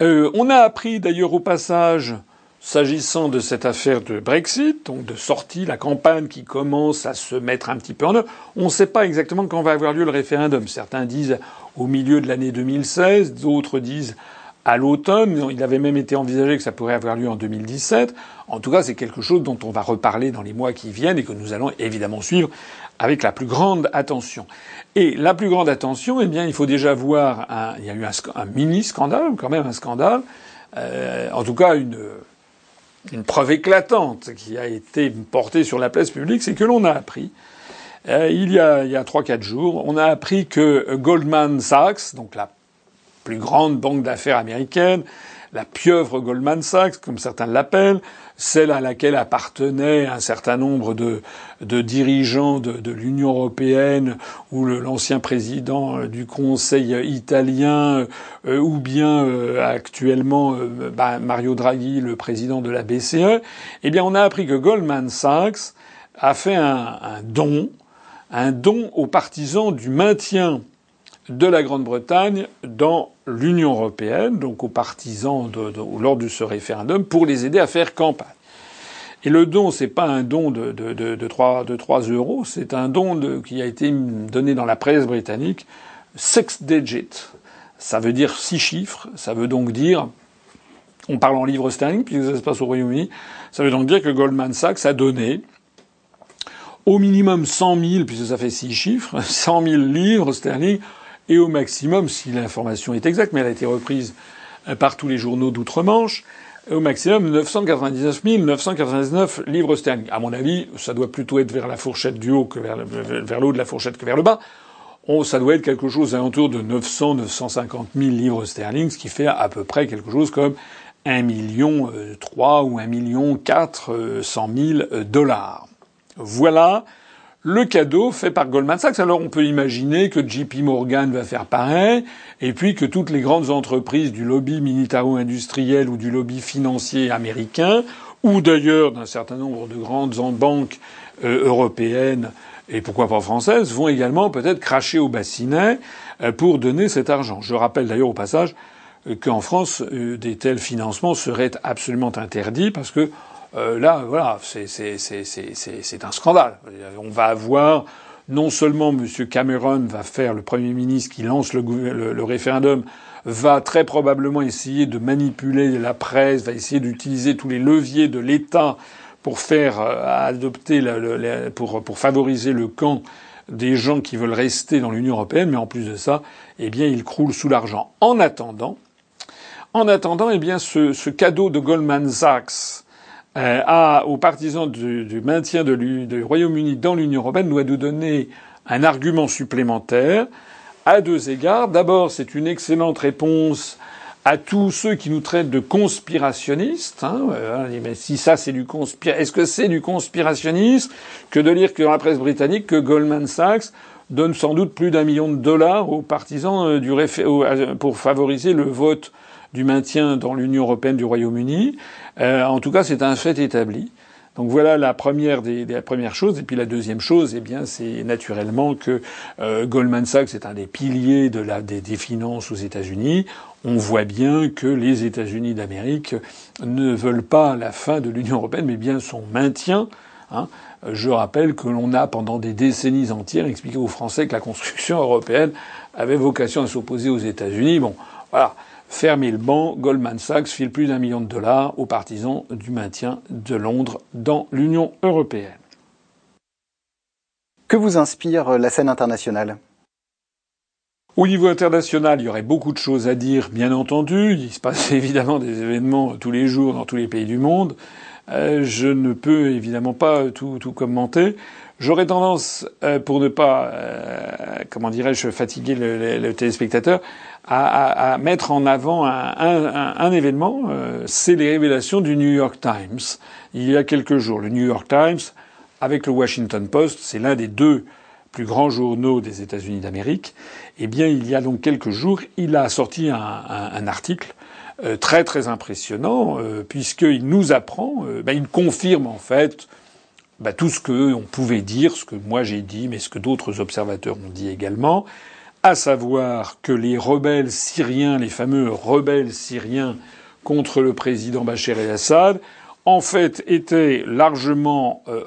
on a appris d'ailleurs au passage, s'agissant de cette affaire de Brexit, donc de sortie, la campagne qui commence à se mettre un petit peu en œuvre, on ne sait pas exactement quand va avoir lieu le référendum. Certains disent au milieu de l'année 2016, d'autres disent à l'automne. Il avait même été envisagé que ça pourrait avoir lieu en 2017. En tout cas, c'est quelque chose dont on va reparler dans les mois qui viennent et que nous allons évidemment suivre avec la plus grande attention. Et la plus grande attention, eh bien, il faut déjà voir un, il y a eu un, mini scandale, quand même un scandale, euh, en tout cas une, une preuve éclatante qui a été portée sur la place publique, c'est que l'on a appris euh, il y a il y a trois quatre jours, on a appris que Goldman Sachs, donc la plus grande banque d'affaires américaine, la pieuvre Goldman Sachs, comme certains l'appellent, celle à laquelle appartenaient un certain nombre de, dirigeants de, l'Union européenne ou l'ancien président euh, du Conseil italien euh, ou bien euh, actuellement bah, Mario Draghi, le président de la BCE, eh bien on a appris que Goldman Sachs a fait un, un don, un don aux partisans du maintien de la Grande-Bretagne dans l'Union européenne, donc aux partisans de, lors de ce référendum, pour les aider à faire campagne. Et le don, c'est pas un don de, de, de, 3, de 3 euros, c'est un don qui a été donné dans la presse britannique, six digit. Ça veut dire six chiffres, ça veut donc dire, on parle en livres sterling, puisque ça se passe au Royaume-Uni, ça veut donc dire que Goldman Sachs a donné au minimum 100 000, puisque ça fait six chiffres, 100 000 livres sterling et au maximum, si l'information est exacte, mais elle a été reprise euh, par tous les journaux d'outre-Manche, au maximum 999 999 livres sterling. À mon avis, ça doit plutôt être vers la fourchette du haut que vers, vers le haut de la fourchette que vers le bas. On, ça doit être quelque chose alentour de 900, 950 000 livres sterling, ce qui fait à peu près quelque chose comme 1 million 3 ou 1 million 4 100 000 dollars. Voilà le cadeau fait par Goldman Sachs. Alors on peut imaginer que JP Morgan va faire pareil, et puis que toutes les grandes entreprises du lobby militaro-industriel ou du lobby financier américain, ou d'ailleurs d'un certain nombre de grandes banques euh, européennes et pourquoi pas françaises, vont également peut-être cracher au bassinet euh, pour donner cet argent. Je rappelle d'ailleurs au passage euh, qu'en France, des tels financements seraient absolument interdits parce que euh, là, voilà, c'est un scandale. On va avoir non seulement M. Cameron va faire le Premier ministre qui lance le, le, référendum, va très probablement essayer de manipuler la presse, va essayer d'utiliser tous les leviers de l'État pour faire euh, adopter, le, pour, pour favoriser le camp des gens qui veulent rester dans l'Union européenne, mais en plus de ça, eh bien, il croule sous l'argent. En attendant, en attendant, eh bien, ce, ce cadeau de Goldman Sachs euh, aux partisans du, maintien du Royaume-Uni dans l'Union européenne doit nous donner un argument supplémentaire à deux égards. D'abord, c'est une excellente réponse à tous ceux qui nous traitent de conspirationnistes. Hein, euh, mais si ça c'est du conspira est-ce que c'est du conspirationnisme que de lire que dans la presse britannique que Goldman Sachs donne sans doute plus d'un million de dollars aux partisans euh, du pour favoriser le vote du maintien dans l'Union européenne du Royaume-Uni. Euh, en tout cas, c'est un fait établi. Donc voilà la première des, des premières choses. Et puis la deuxième chose, eh bien, c'est naturellement que euh, Goldman Sachs est un des piliers de la, des, des finances aux États-Unis. On voit bien que les États-Unis d'Amérique ne veulent pas la fin de l'Union européenne, mais bien son maintien. Hein. Je rappelle que l'on a pendant des décennies entières expliqué aux Français que la construction européenne avait vocation à s'opposer aux États-Unis. Bon, voilà. Fermez le banc, Goldman Sachs file plus d'un million de dollars aux partisans du maintien de Londres dans l'Union européenne. Que vous inspire la scène internationale? Au niveau international, il y aurait beaucoup de choses à dire, bien entendu. Il se passe évidemment des événements tous les jours dans tous les pays du monde. je ne peux évidemment pas tout, tout commenter. J'aurais tendance, pour ne pas, comment dirais-je, fatiguer le, le, téléspectateur, à, à, mettre en avant un, un, un événement. c'est les révélations du New York Times il y a quelques jours. Le New York Times, avec le Washington Post, c'est l'un des deux plus grands journaux des États-Unis d'Amérique, eh bien, il y a donc quelques jours, il a sorti un, un, article euh, très très impressionnant, euh, puisqu'il nous apprend, euh, ben, il confirme en fait ben, tout ce que on pouvait dire, ce que moi j'ai dit, mais ce que d'autres observateurs ont dit également, à savoir que les rebelles syriens, les fameux rebelles syriens contre le président Bachar el-Assad, en fait, était largement euh,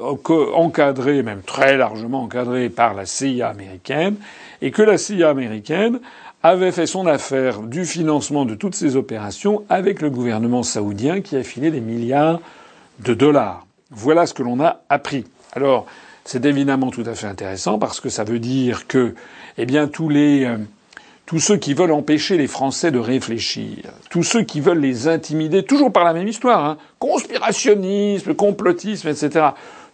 encadré, même très largement encadré par la CIA américaine, et que la CIA américaine avait fait son affaire du financement de toutes ces opérations avec le gouvernement saoudien qui a filé des milliards de dollars. Voilà ce que l'on a appris. Alors, c'est évidemment tout à fait intéressant parce que ça veut dire que, eh bien, tous les euh, tous ceux qui veulent empêcher les Français de réfléchir, tous ceux qui veulent les intimider, toujours par la même histoire, hein, conspirationnisme, complotisme, etc.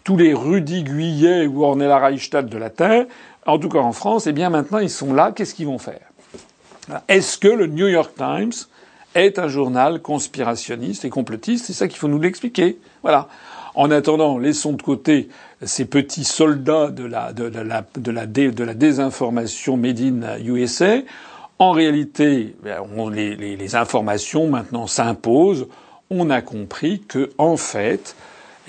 Tous les Rudy Guyet ou Ornella Reichstadt de la Terre, en tout cas en France, eh bien maintenant ils sont là, qu'est-ce qu'ils vont faire? Est-ce que le New York Times est un journal conspirationniste et complotiste? C'est ça qu'il faut nous l'expliquer. Voilà. En attendant, laissons de côté ces petits soldats de la, de, la, de la, désinformation made in USA. En réalité, ben, les, informations maintenant s'imposent. On a compris que, en fait,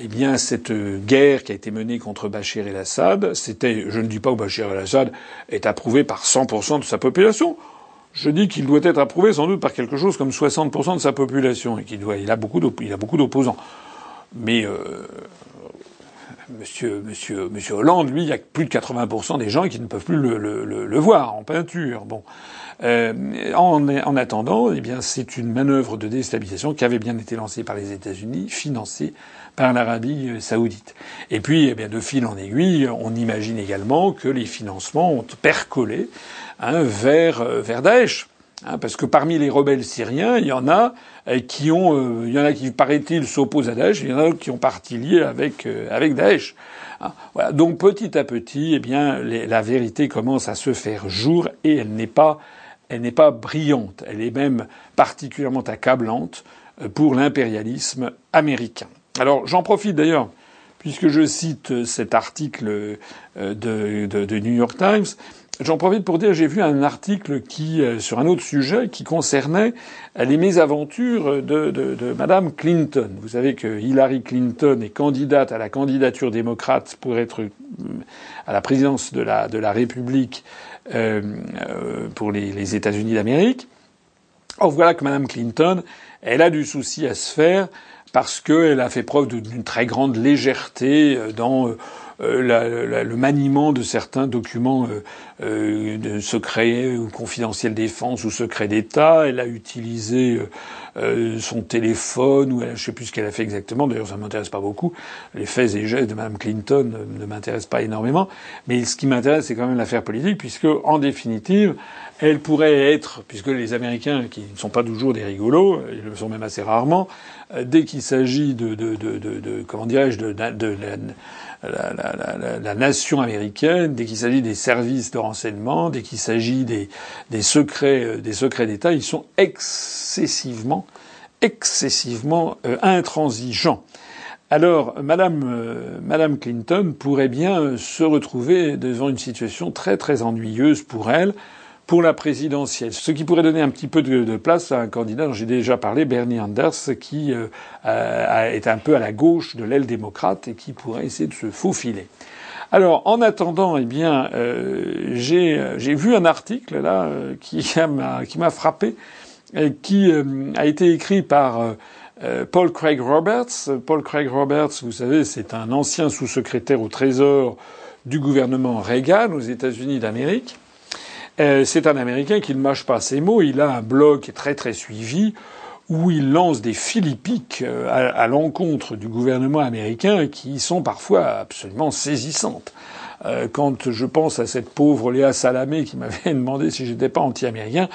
eh bien, cette guerre qui a été menée contre Bachir el-Assad, c'était, je ne dis pas que Bachir el-Assad est approuvé par 100% de sa population. Je dis qu'il doit être approuvé sans doute par quelque chose comme 60% de sa population et qu'il doit, il a beaucoup d'opposants. Mais euh, Monsieur, Monsieur, Monsieur Hollande, lui, il y a plus de 80% des gens qui ne peuvent plus le, voir en peinture. Bon, euh, en, en, attendant, eh bien, c'est une manœuvre de déstabilisation qui avait bien été lancée par les États-Unis, financée par l'Arabie saoudite. Et puis, eh bien, de fil en aiguille, on imagine également que les financements ont percolé hein, vers vers Daesh. Hein, parce que parmi les rebelles syriens, il y en a euh, qui ont, euh, il y en a qui paraît-il s'opposent à Daesh, il y en a qui ont parti liés avec euh, avec Daesh. Hein, voilà. Donc petit à petit, eh bien, la vérité commence à se faire jour et elle n'est pas, elle n'est pas brillante, elle est même particulièrement accablante pour l'impérialisme américain. Alors j'en profite d'ailleurs puisque je cite cet article de, de New York Times, J'en profite pour dire, j'ai vu un article qui, euh, sur un autre sujet qui concernait euh, les mésaventures de, de, de Madame Clinton. Vous savez que Hillary Clinton est candidate à la candidature démocrate pour être euh, à la présidence de la, de la République euh, pour les, les États-Unis d'Amérique. Or voilà que Madame Clinton, elle a du souci à se faire parce qu'elle a fait preuve d'une très grande légèreté dans euh, le maniement de certains documents euh, euh, de secret ou confidentiels défense ou secret d'État. Elle a utilisé son téléphone ou elle, je sais plus ce qu'elle a fait exactement. D'ailleurs, ça m'intéresse pas beaucoup. Les faits et gestes de Mme Clinton ne m'intéressent pas énormément. Mais ce qui m'intéresse, c'est quand même l'affaire politique, puisque en définitive, elle pourrait être, puisque les Américains, qui ne sont pas toujours des rigolos, ils le sont même assez rarement, dès qu'il s'agit de, de, de, de, comment dirais-je, de, la, nation américaine, dès qu'il s'agit des services de renseignement, dès qu'il s'agit des, des, secrets, euh, des secrets d'État, ils sont excessivement, excessivement euh, intransigeants. Alors, Madame, euh, Madame Clinton pourrait bien se retrouver devant une situation très très ennuyeuse pour elle pour la présidentielle. Ce qui pourrait donner un petit peu de, place à un candidat dont j'ai déjà parlé, Bernie Sanders, qui euh, est un peu à la gauche de l'aile démocrate et qui pourrait essayer de se faufiler. Alors, en attendant, eh bien, euh, j'ai vu un article là euh, qui m'a frappé, qui a été écrit par Paul Craig Roberts. Paul Craig Roberts, vous savez, c'est un ancien sous-secrétaire au Trésor du gouvernement Reagan aux États-Unis d'Amérique. Euh, c'est un Américain qui ne mâche pas ses mots. Il a un blog très très suivi où il lance des philippiques euh, à, l'encontre du gouvernement américain qui sont parfois absolument saisissantes. euh, quand je pense à cette pauvre Léa Salamé qui m'avait demandé si j'étais pas anti-américain,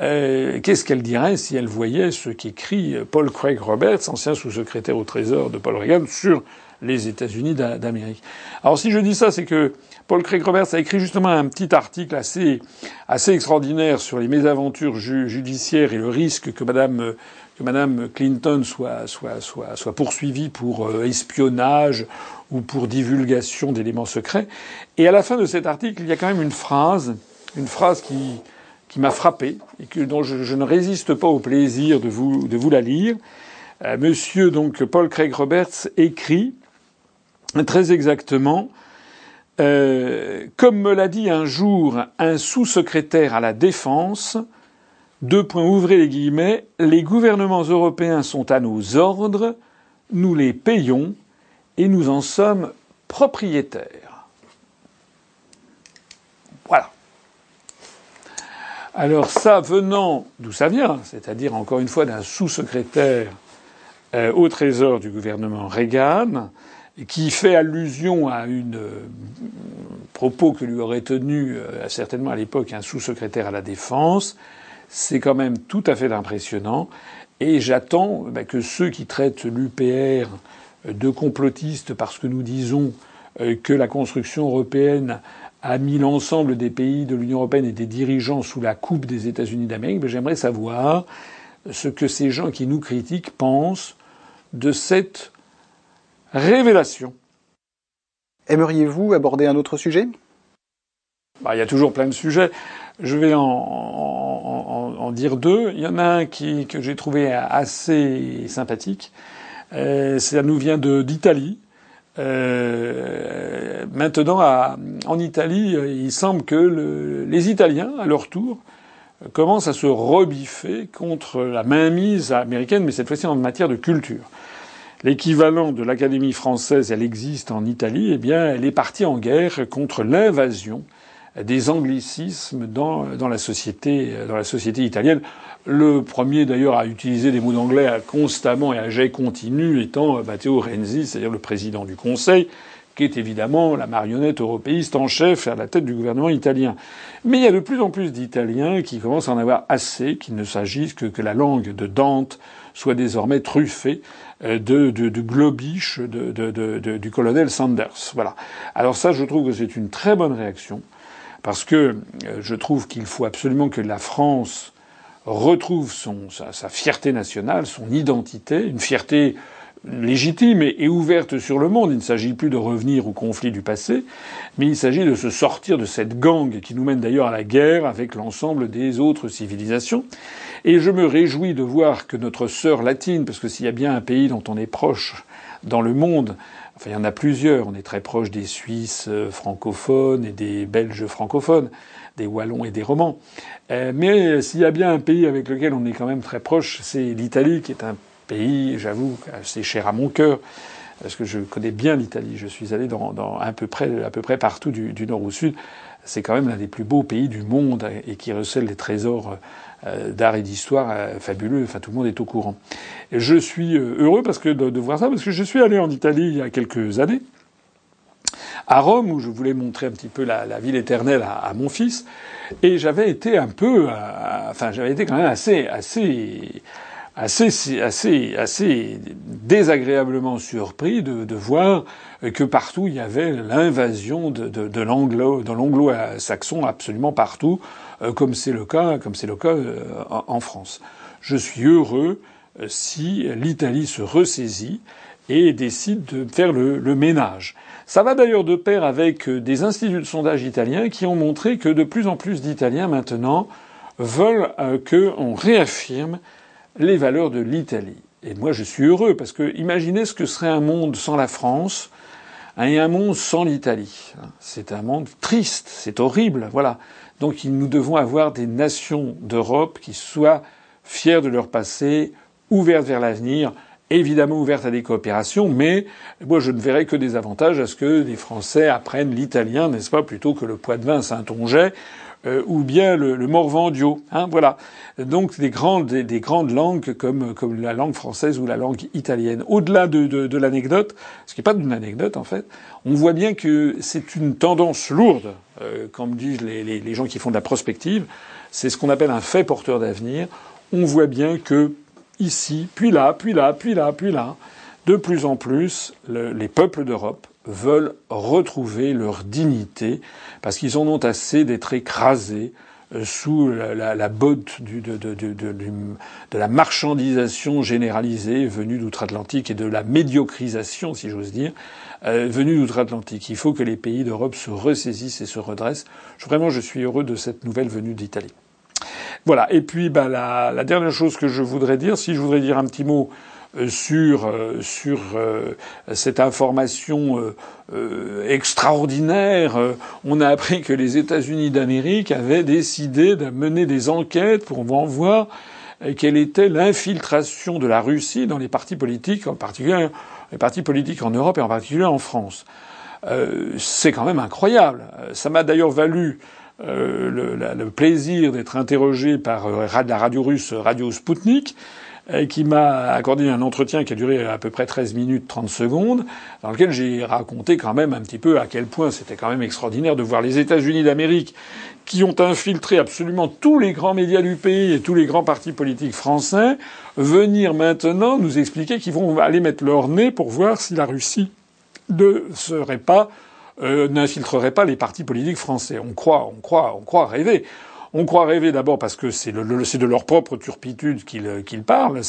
euh, qu'est-ce qu'elle dirait si elle voyait ce qu'écrit Paul Craig Roberts, ancien sous-secrétaire au Trésor de Paul Reagan, sur les États-Unis d'Amérique. Alors si je dis ça, c'est que Paul Craig Roberts a écrit justement un petit article assez, assez extraordinaire sur les mésaventures judiciaires et le risque que Madame que Madame Clinton soit, soit, soit, soit poursuivie pour euh, espionnage ou pour divulgation d'éléments secrets. Et à la fin de cet article, il y a quand même une phrase, une phrase qui, qui m'a frappé et que, dont je, ne résiste pas au plaisir de vous, de vous la lire. Euh, monsieur donc Paul Craig Roberts écrit très exactement euh, comme me l'a dit un jour un sous-secrétaire à la défense, deux points ouvrez les guillemets, les gouvernements européens sont à nos ordres, nous les payons et nous en sommes propriétaires. Voilà. Alors ça venant d'où ça vient, c'est-à-dire encore une fois d'un sous-secrétaire euh, au Trésor du gouvernement Reagan, qui fait allusion à une euh, propos que lui aurait tenu euh, certainement à l'époque un sous-secrétaire à la défense, c'est quand même tout à fait impressionnant. Et j'attends bah, que ceux qui traitent l'UPR de complotiste parce que nous disons euh, que la construction européenne a mis l'ensemble des pays de l'Union européenne et des dirigeants sous la coupe des États-Unis d'Amérique, j'aimerais savoir ce que ces gens qui nous critiquent pensent de cette Révélation. Aimeriez-vous aborder un autre sujet? Bah, Il y a toujours plein de sujets. Je vais en, dire deux. Il y en a un qui, que j'ai trouvé assez sympathique. Euh, ça nous vient d'Italie. Euh, maintenant, en Italie, il semble que les Italiens, à leur tour, commencent à se rebiffer contre la mainmise américaine, mais cette fois-ci en matière de culture. L'équivalent de l'Académie française, elle existe en Italie, eh bien, elle est partie en guerre contre l'invasion des anglicismes dans, dans, la société, dans la société italienne. Le premier, d'ailleurs, à utiliser des mots d'anglais constamment et à jet continu étant Matteo Renzi, c'est-à-dire le président du Conseil, qui est évidemment la marionnette européiste en chef à la tête du gouvernement italien. Mais il y a de plus en plus d'Italiens qui commencent à en avoir assez, qu'il ne s'agisse que que la langue de Dante soit désormais truffée euh, de, de, de globish de, de, du colonel Sanders. Voilà. Alors ça, je trouve que c'est une très bonne réaction parce que euh, je trouve qu'il faut absolument que la France retrouve son, sa, sa, fierté nationale, son identité, une fierté légitime et, ouverte sur le monde. Il ne s'agit plus de revenir au conflit du passé, mais il s'agit de se sortir de cette gang qui nous mène d'ailleurs à la guerre avec l'ensemble des autres civilisations. Et je me réjouis de voir que notre sœur latine, parce que s'il y a bien un pays dont on est proche dans le monde, enfin il y en a plusieurs, on est très proche des Suisses euh, francophones et des Belges francophones, des Wallons et des Romans. Euh, mais s'il y a bien un pays avec lequel on est quand même très proche, c'est l'Italie, qui est un pays, j'avoue, assez cher à mon cœur, parce que je connais bien l'Italie. Je suis allé dans, dans, à, peu près, à peu près partout du, nord au sud. C'est quand même l'un des plus beaux pays du monde et qui recèle des trésors euh, d'art et d'histoire euh, fabuleux. Enfin, tout le monde est au courant. Et je suis euh, heureux parce que de, voir ça, parce que je suis allé en Italie il y a quelques années, à Rome, où je voulais montrer un petit peu la, ville éternelle à, mon fils, et j'avais été un peu, enfin, j'avais été quand même assez, assez assez, assez, assez désagréablement surpris de, voir que partout il y avait l'invasion de, de, de l'anglo-saxon absolument partout, euh, comme c'est le cas, comme c'est le cas euh, en France. Je suis heureux euh, si l'Italie se ressaisit et décide de faire le, le ménage. Ça va d'ailleurs de pair avec des instituts de sondage italiens qui ont montré que de plus en plus d'Italiens maintenant veulent qu'on réaffirme les valeurs de l'Italie. Et moi, je suis heureux parce que imaginez ce que serait un monde sans la France et un monde sans l'Italie. C'est un monde triste, c'est horrible, voilà. Donc nous devons avoir des nations d'Europe qui soient fières de leur passé, ouvertes vers l'avenir, évidemment ouvertes à des coopérations, mais moi je ne verrai que des avantages à ce que les Français apprennent l'italien, n'est-ce pas, plutôt que le poids de vin Saint-Onget euh, ou bien le, le morvandio. Hein, voilà. Donc des grandes, des, grandes langues comme, la langue française ou la langue italienne. Au-delà de, l'anecdote, ce qui n'est pas une anecdote en fait, on voit bien que c'est une tendance lourde, euh, comme disent les, gens qui font de la prospective. C'est ce qu'on appelle un fait porteur d'avenir. On voit bien que ici, puis là, puis là, puis là, puis là, de plus en plus, le, les peuples d'Europe veulent retrouver leur dignité parce qu'ils en ont assez d'être écrasés euh, sous la, la, la botte du, de, de, de, de, la marchandisation généralisée venue d'outre-Atlantique et de la médiocrisation, si j'ose dire, euh, venue d'outre-Atlantique. Il faut que les pays d'Europe se ressaisissent et se redressent. Je, vraiment, je suis heureux de cette nouvelle venue d'Italie. Voilà. Et puis, bah, la, la, dernière chose que je voudrais dire, si je voudrais dire un petit mot sur euh, sur euh, cette information extraordinaire. On a appris que les États-Unis d'Amérique avaient décidé de mener des enquêtes pour voir quelle était l'infiltration de la Russie dans les partis politiques, en particulier les partis politiques en Europe et en particulier en France. c'est quand même incroyable. Ça m'a d'ailleurs valu euh, le, le, plaisir d'être interrogé par la radio russe Radio Sputnik, qui m'a accordé un entretien qui a duré à peu près 13 minutes 30 secondes, dans lequel j'ai raconté quand même un petit peu à quel point c'était quand même extraordinaire de voir les États-Unis d'Amérique qui ont infiltré absolument tous les grands médias du pays et tous les grands partis politiques français venir maintenant nous expliquer qu'ils vont aller mettre leur nez pour voir si la Russie ne serait pas euh, n'infiltrerait pas les partis politiques français. On croit, on croit, on croit rêver. On croit rêver d'abord parce que c'est, de leur propre turpitude qu'ils, qu'ils parlent.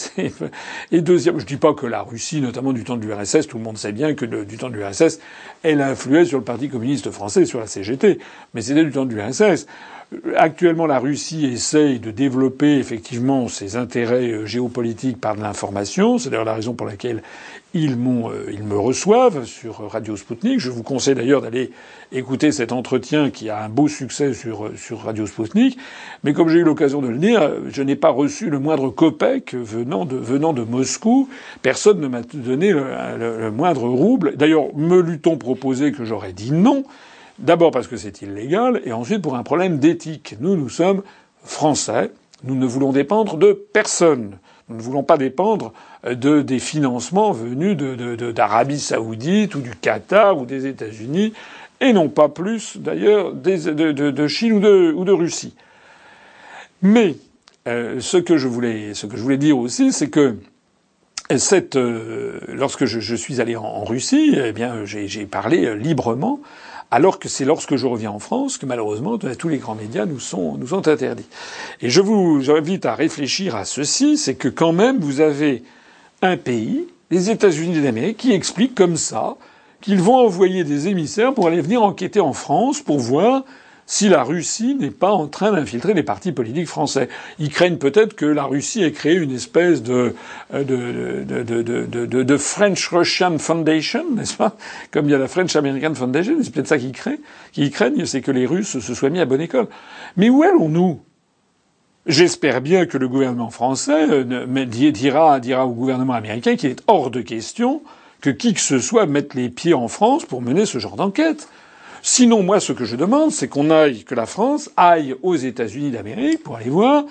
Et deuxième, je dis pas que la Russie, notamment du temps de l'URSS, tout le monde sait bien que du temps de l'URSS, elle influait sur le Parti communiste français, sur la CGT. Mais c'était du temps de l'URSS. Actuellement, la Russie essaye de développer effectivement ses intérêts euh, géopolitiques par de l'information. C'est d'ailleurs la raison pour laquelle ils, euh, ils me reçoivent sur Radio Sputnik. Je vous conseille d'ailleurs d'aller écouter cet entretien qui a un beau succès sur, euh, sur Radio Sputnik. Mais comme j'ai eu l'occasion de le dire, je n'ai pas reçu le moindre copec venant de, venant de Moscou. Personne ne m'a donné le, le moindre rouble. D'ailleurs, me l'eût-on proposé que j'aurais dit non. D'abord parce que c'est illégal, et ensuite pour un problème d'éthique. Nous, nous sommes français, nous ne voulons dépendre de personne. Nous ne voulons pas dépendre de des financements venus d'Arabie de, saoudite ou du Qatar ou des États-Unis, et non pas plus d'ailleurs de, Chine ou de, ou de Russie. Mais euh, ce que je voulais ce que je voulais dire aussi, c'est que cette, euh, lorsque je, je, suis allé en, en Russie, eh bien j'ai parlé librement alors que c'est lorsque je reviens en France que malheureusement tous les grands médias nous sont, interdits. Et je vous invite à réfléchir à ceci, c'est que quand même vous avez un pays, les États-Unis d'Amérique, qui explique comme ça qu'ils vont envoyer des émissaires pour aller venir enquêter en France pour voir si la Russie n'est pas en train d'infiltrer les partis politiques français. Ils craignent peut-être que la Russie ait créé une espèce de, de, de, de French-Russian Foundation, n'est-ce pas? Comme il y a la French-American Foundation, c'est peut-être ça qu'ils craignent, c'est que les Russes se soient mis à bonne école. Mais où allons-nous? J'espère bien que le gouvernement français euh, dira, dira au gouvernement américain qu'il est hors de question que qui que ce soit mette les pieds en France pour mener ce genre d'enquête. Sinon, moi, ce que je demande, c'est qu'on aille, que la France aille aux États-Unis d'Amérique pour aller voir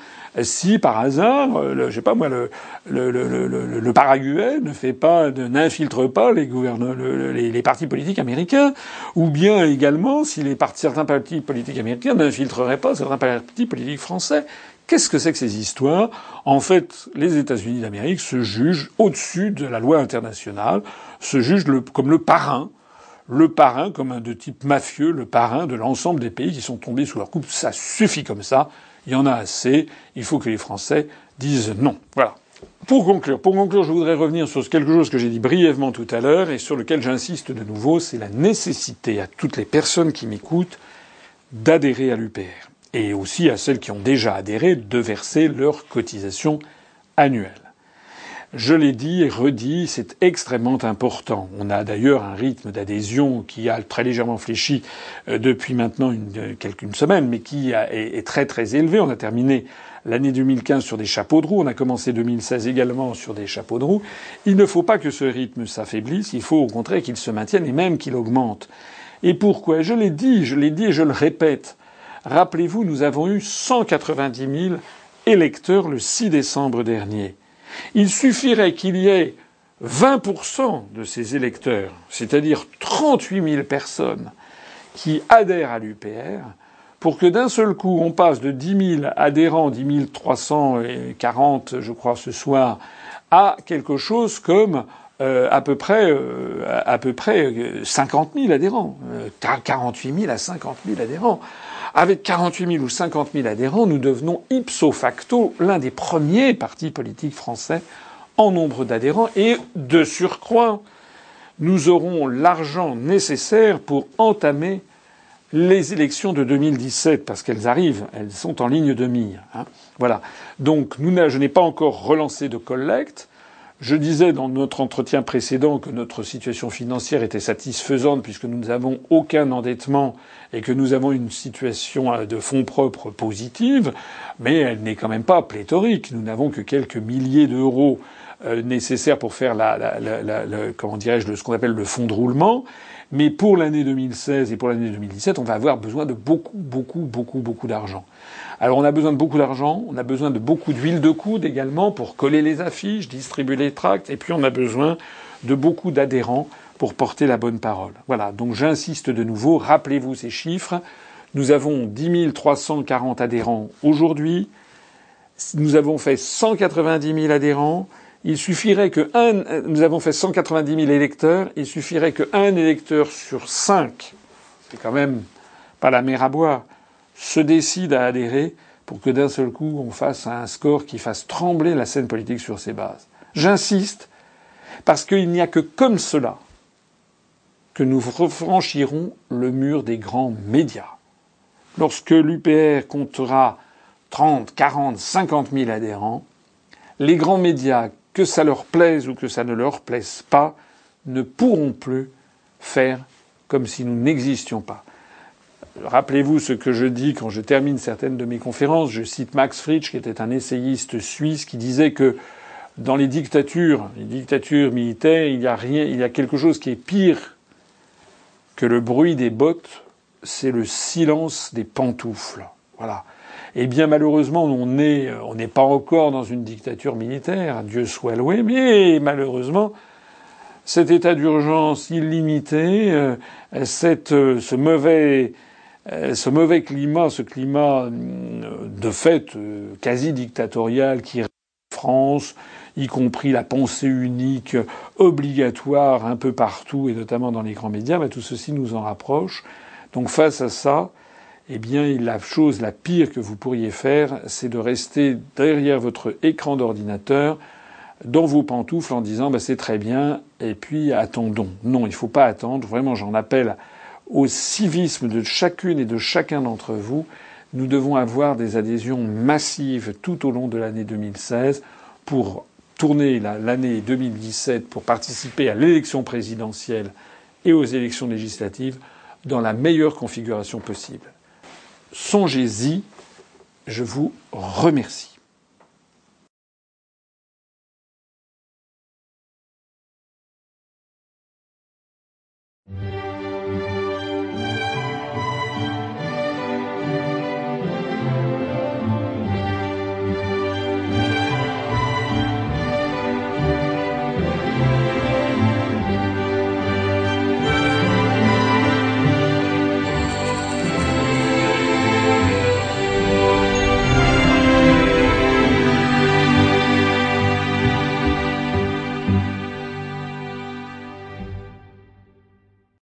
si, par hasard, euh, le, je sais pas moi, le, le, Paraguay ne fait pas, n'infiltre pas les, les, les, partis politiques américains, ou bien également si les partis, certains partis politiques américains n'infiltreraient pas certains partis politiques français. Qu'est-ce que c'est que ces histoires? En fait, les États-Unis d'Amérique se jugent au-dessus de la loi internationale, se jugent comme le parrain le parrain comme un de type mafieux, le parrain de l'ensemble des pays qui sont tombés sous leur coupe. Ça suffit comme ça. Il y en a assez. Il faut que les Français disent non. Voilà. Pour conclure, pour conclure, je voudrais revenir sur quelque chose que j'ai dit brièvement tout à l'heure et sur lequel j'insiste de nouveau, c'est la nécessité à toutes les personnes qui m'écoutent d'adhérer à l'UPR et aussi à celles qui ont déjà adhéré de verser leur cotisation annuelle. Je l'ai dit et redit, c'est extrêmement important. On a d'ailleurs un rythme d'adhésion qui a très légèrement fléchi euh, depuis maintenant euh, quelques semaines, mais qui est, très très élevé. On a terminé l'année 2015 sur des chapeaux de roue. On a commencé 2016 également sur des chapeaux de roue. Il ne faut pas que ce rythme s'affaiblisse. Il faut au contraire qu'il se maintienne et même qu'il augmente. Et pourquoi? Je l'ai dit, je l'ai dit et je le répète. Rappelez-vous, nous avons eu 190 000 électeurs le 6 décembre dernier. Il suffirait qu'il y ait 20% de ces électeurs, c'est-à-dire 38 000 personnes, qui adhèrent à l'UPR, pour que d'un seul coup on passe de 10 000 adhérents, 10 340 je crois ce soir, à quelque chose comme euh, à peu près euh, à peu près 50 000 adhérents, 48 euh, 000 à 50 000 adhérents. Avec 48 000 ou 50 000 adhérents, nous devenons ipso facto l'un des premiers partis politiques français en nombre d'adhérents et de surcroît, nous aurons l'argent nécessaire pour entamer les élections de 2017 parce qu'elles arrivent, elles sont en ligne de mire. Hein. Voilà. Donc, je n'ai pas encore relancé de collecte. Je disais dans notre entretien précédent que notre situation financière était satisfaisante puisque nous n'avons aucun endettement et que nous avons une situation euh, de fonds propres positive, mais elle n'est quand même pas pléthorique. Nous n'avons que quelques milliers d'euros euh, nécessaires pour faire la, la, la, comment dirais-je ce qu'on appelle le fonds de roulement. Mais pour l'année 2016 et pour l'année 2017, on va avoir besoin de beaucoup, beaucoup, beaucoup, beaucoup d'argent. Alors on a besoin de beaucoup d'argent, on a besoin de beaucoup d'huile de coude également pour coller les affiches, distribuer les tracts, et puis on a besoin de beaucoup d'adhérents pour porter la bonne parole. Voilà, donc j'insiste de nouveau, rappelez-vous ces chiffres. Nous avons 10 340 adhérents aujourd'hui. Nous avons fait 190 000 adhérents. Il suffirait que un, nous avons fait 190 000 électeurs. Il suffirait qu'un électeur sur cinq, c'est quand même pas la mer à boire, se décide à adhérer pour que d'un seul coup on fasse un score qui fasse trembler la scène politique sur ses bases. J'insiste, parce qu'il n'y a que comme cela que nous franchirons le mur des grands médias. Lorsque l'UPR comptera 30, 40, 50 000 adhérents, les grands médias, que ça leur plaise ou que ça ne leur plaise pas, ne pourront plus faire comme si nous n'existions pas. Rappelez-vous ce que je dis quand je termine certaines de mes conférences. Je cite Max Frisch, qui était un essayiste suisse, qui disait que dans les dictatures, les dictatures militaires, il y a rien, il y a quelque chose qui est pire que le bruit des bottes, c'est le silence des pantoufles. Voilà. Eh bien, malheureusement, on n'est on n'est pas encore dans une dictature militaire, Dieu soit loué, mais malheureusement, cet état d'urgence illimité, euh, cette, euh, ce mauvais euh, ce mauvais climat, ce climat euh, de fait euh, quasi dictatorial qui France, y compris la pensée unique obligatoire un peu partout et notamment dans les grands médias, bah, tout ceci nous en rapproche. Donc face à ça, eh bien la chose la pire que vous pourriez faire, c'est de rester derrière votre écran d'ordinateur dans vos pantoufles en disant bah, c'est très bien et puis attendons. Non, il ne faut pas attendre. Vraiment, j'en appelle au civisme de chacune et de chacun d'entre vous, nous devons avoir des adhésions massives tout au long de l'année 2016 pour tourner l'année 2017 pour participer à l'élection présidentielle et aux élections législatives dans la meilleure configuration possible. Songez-y, je vous remercie.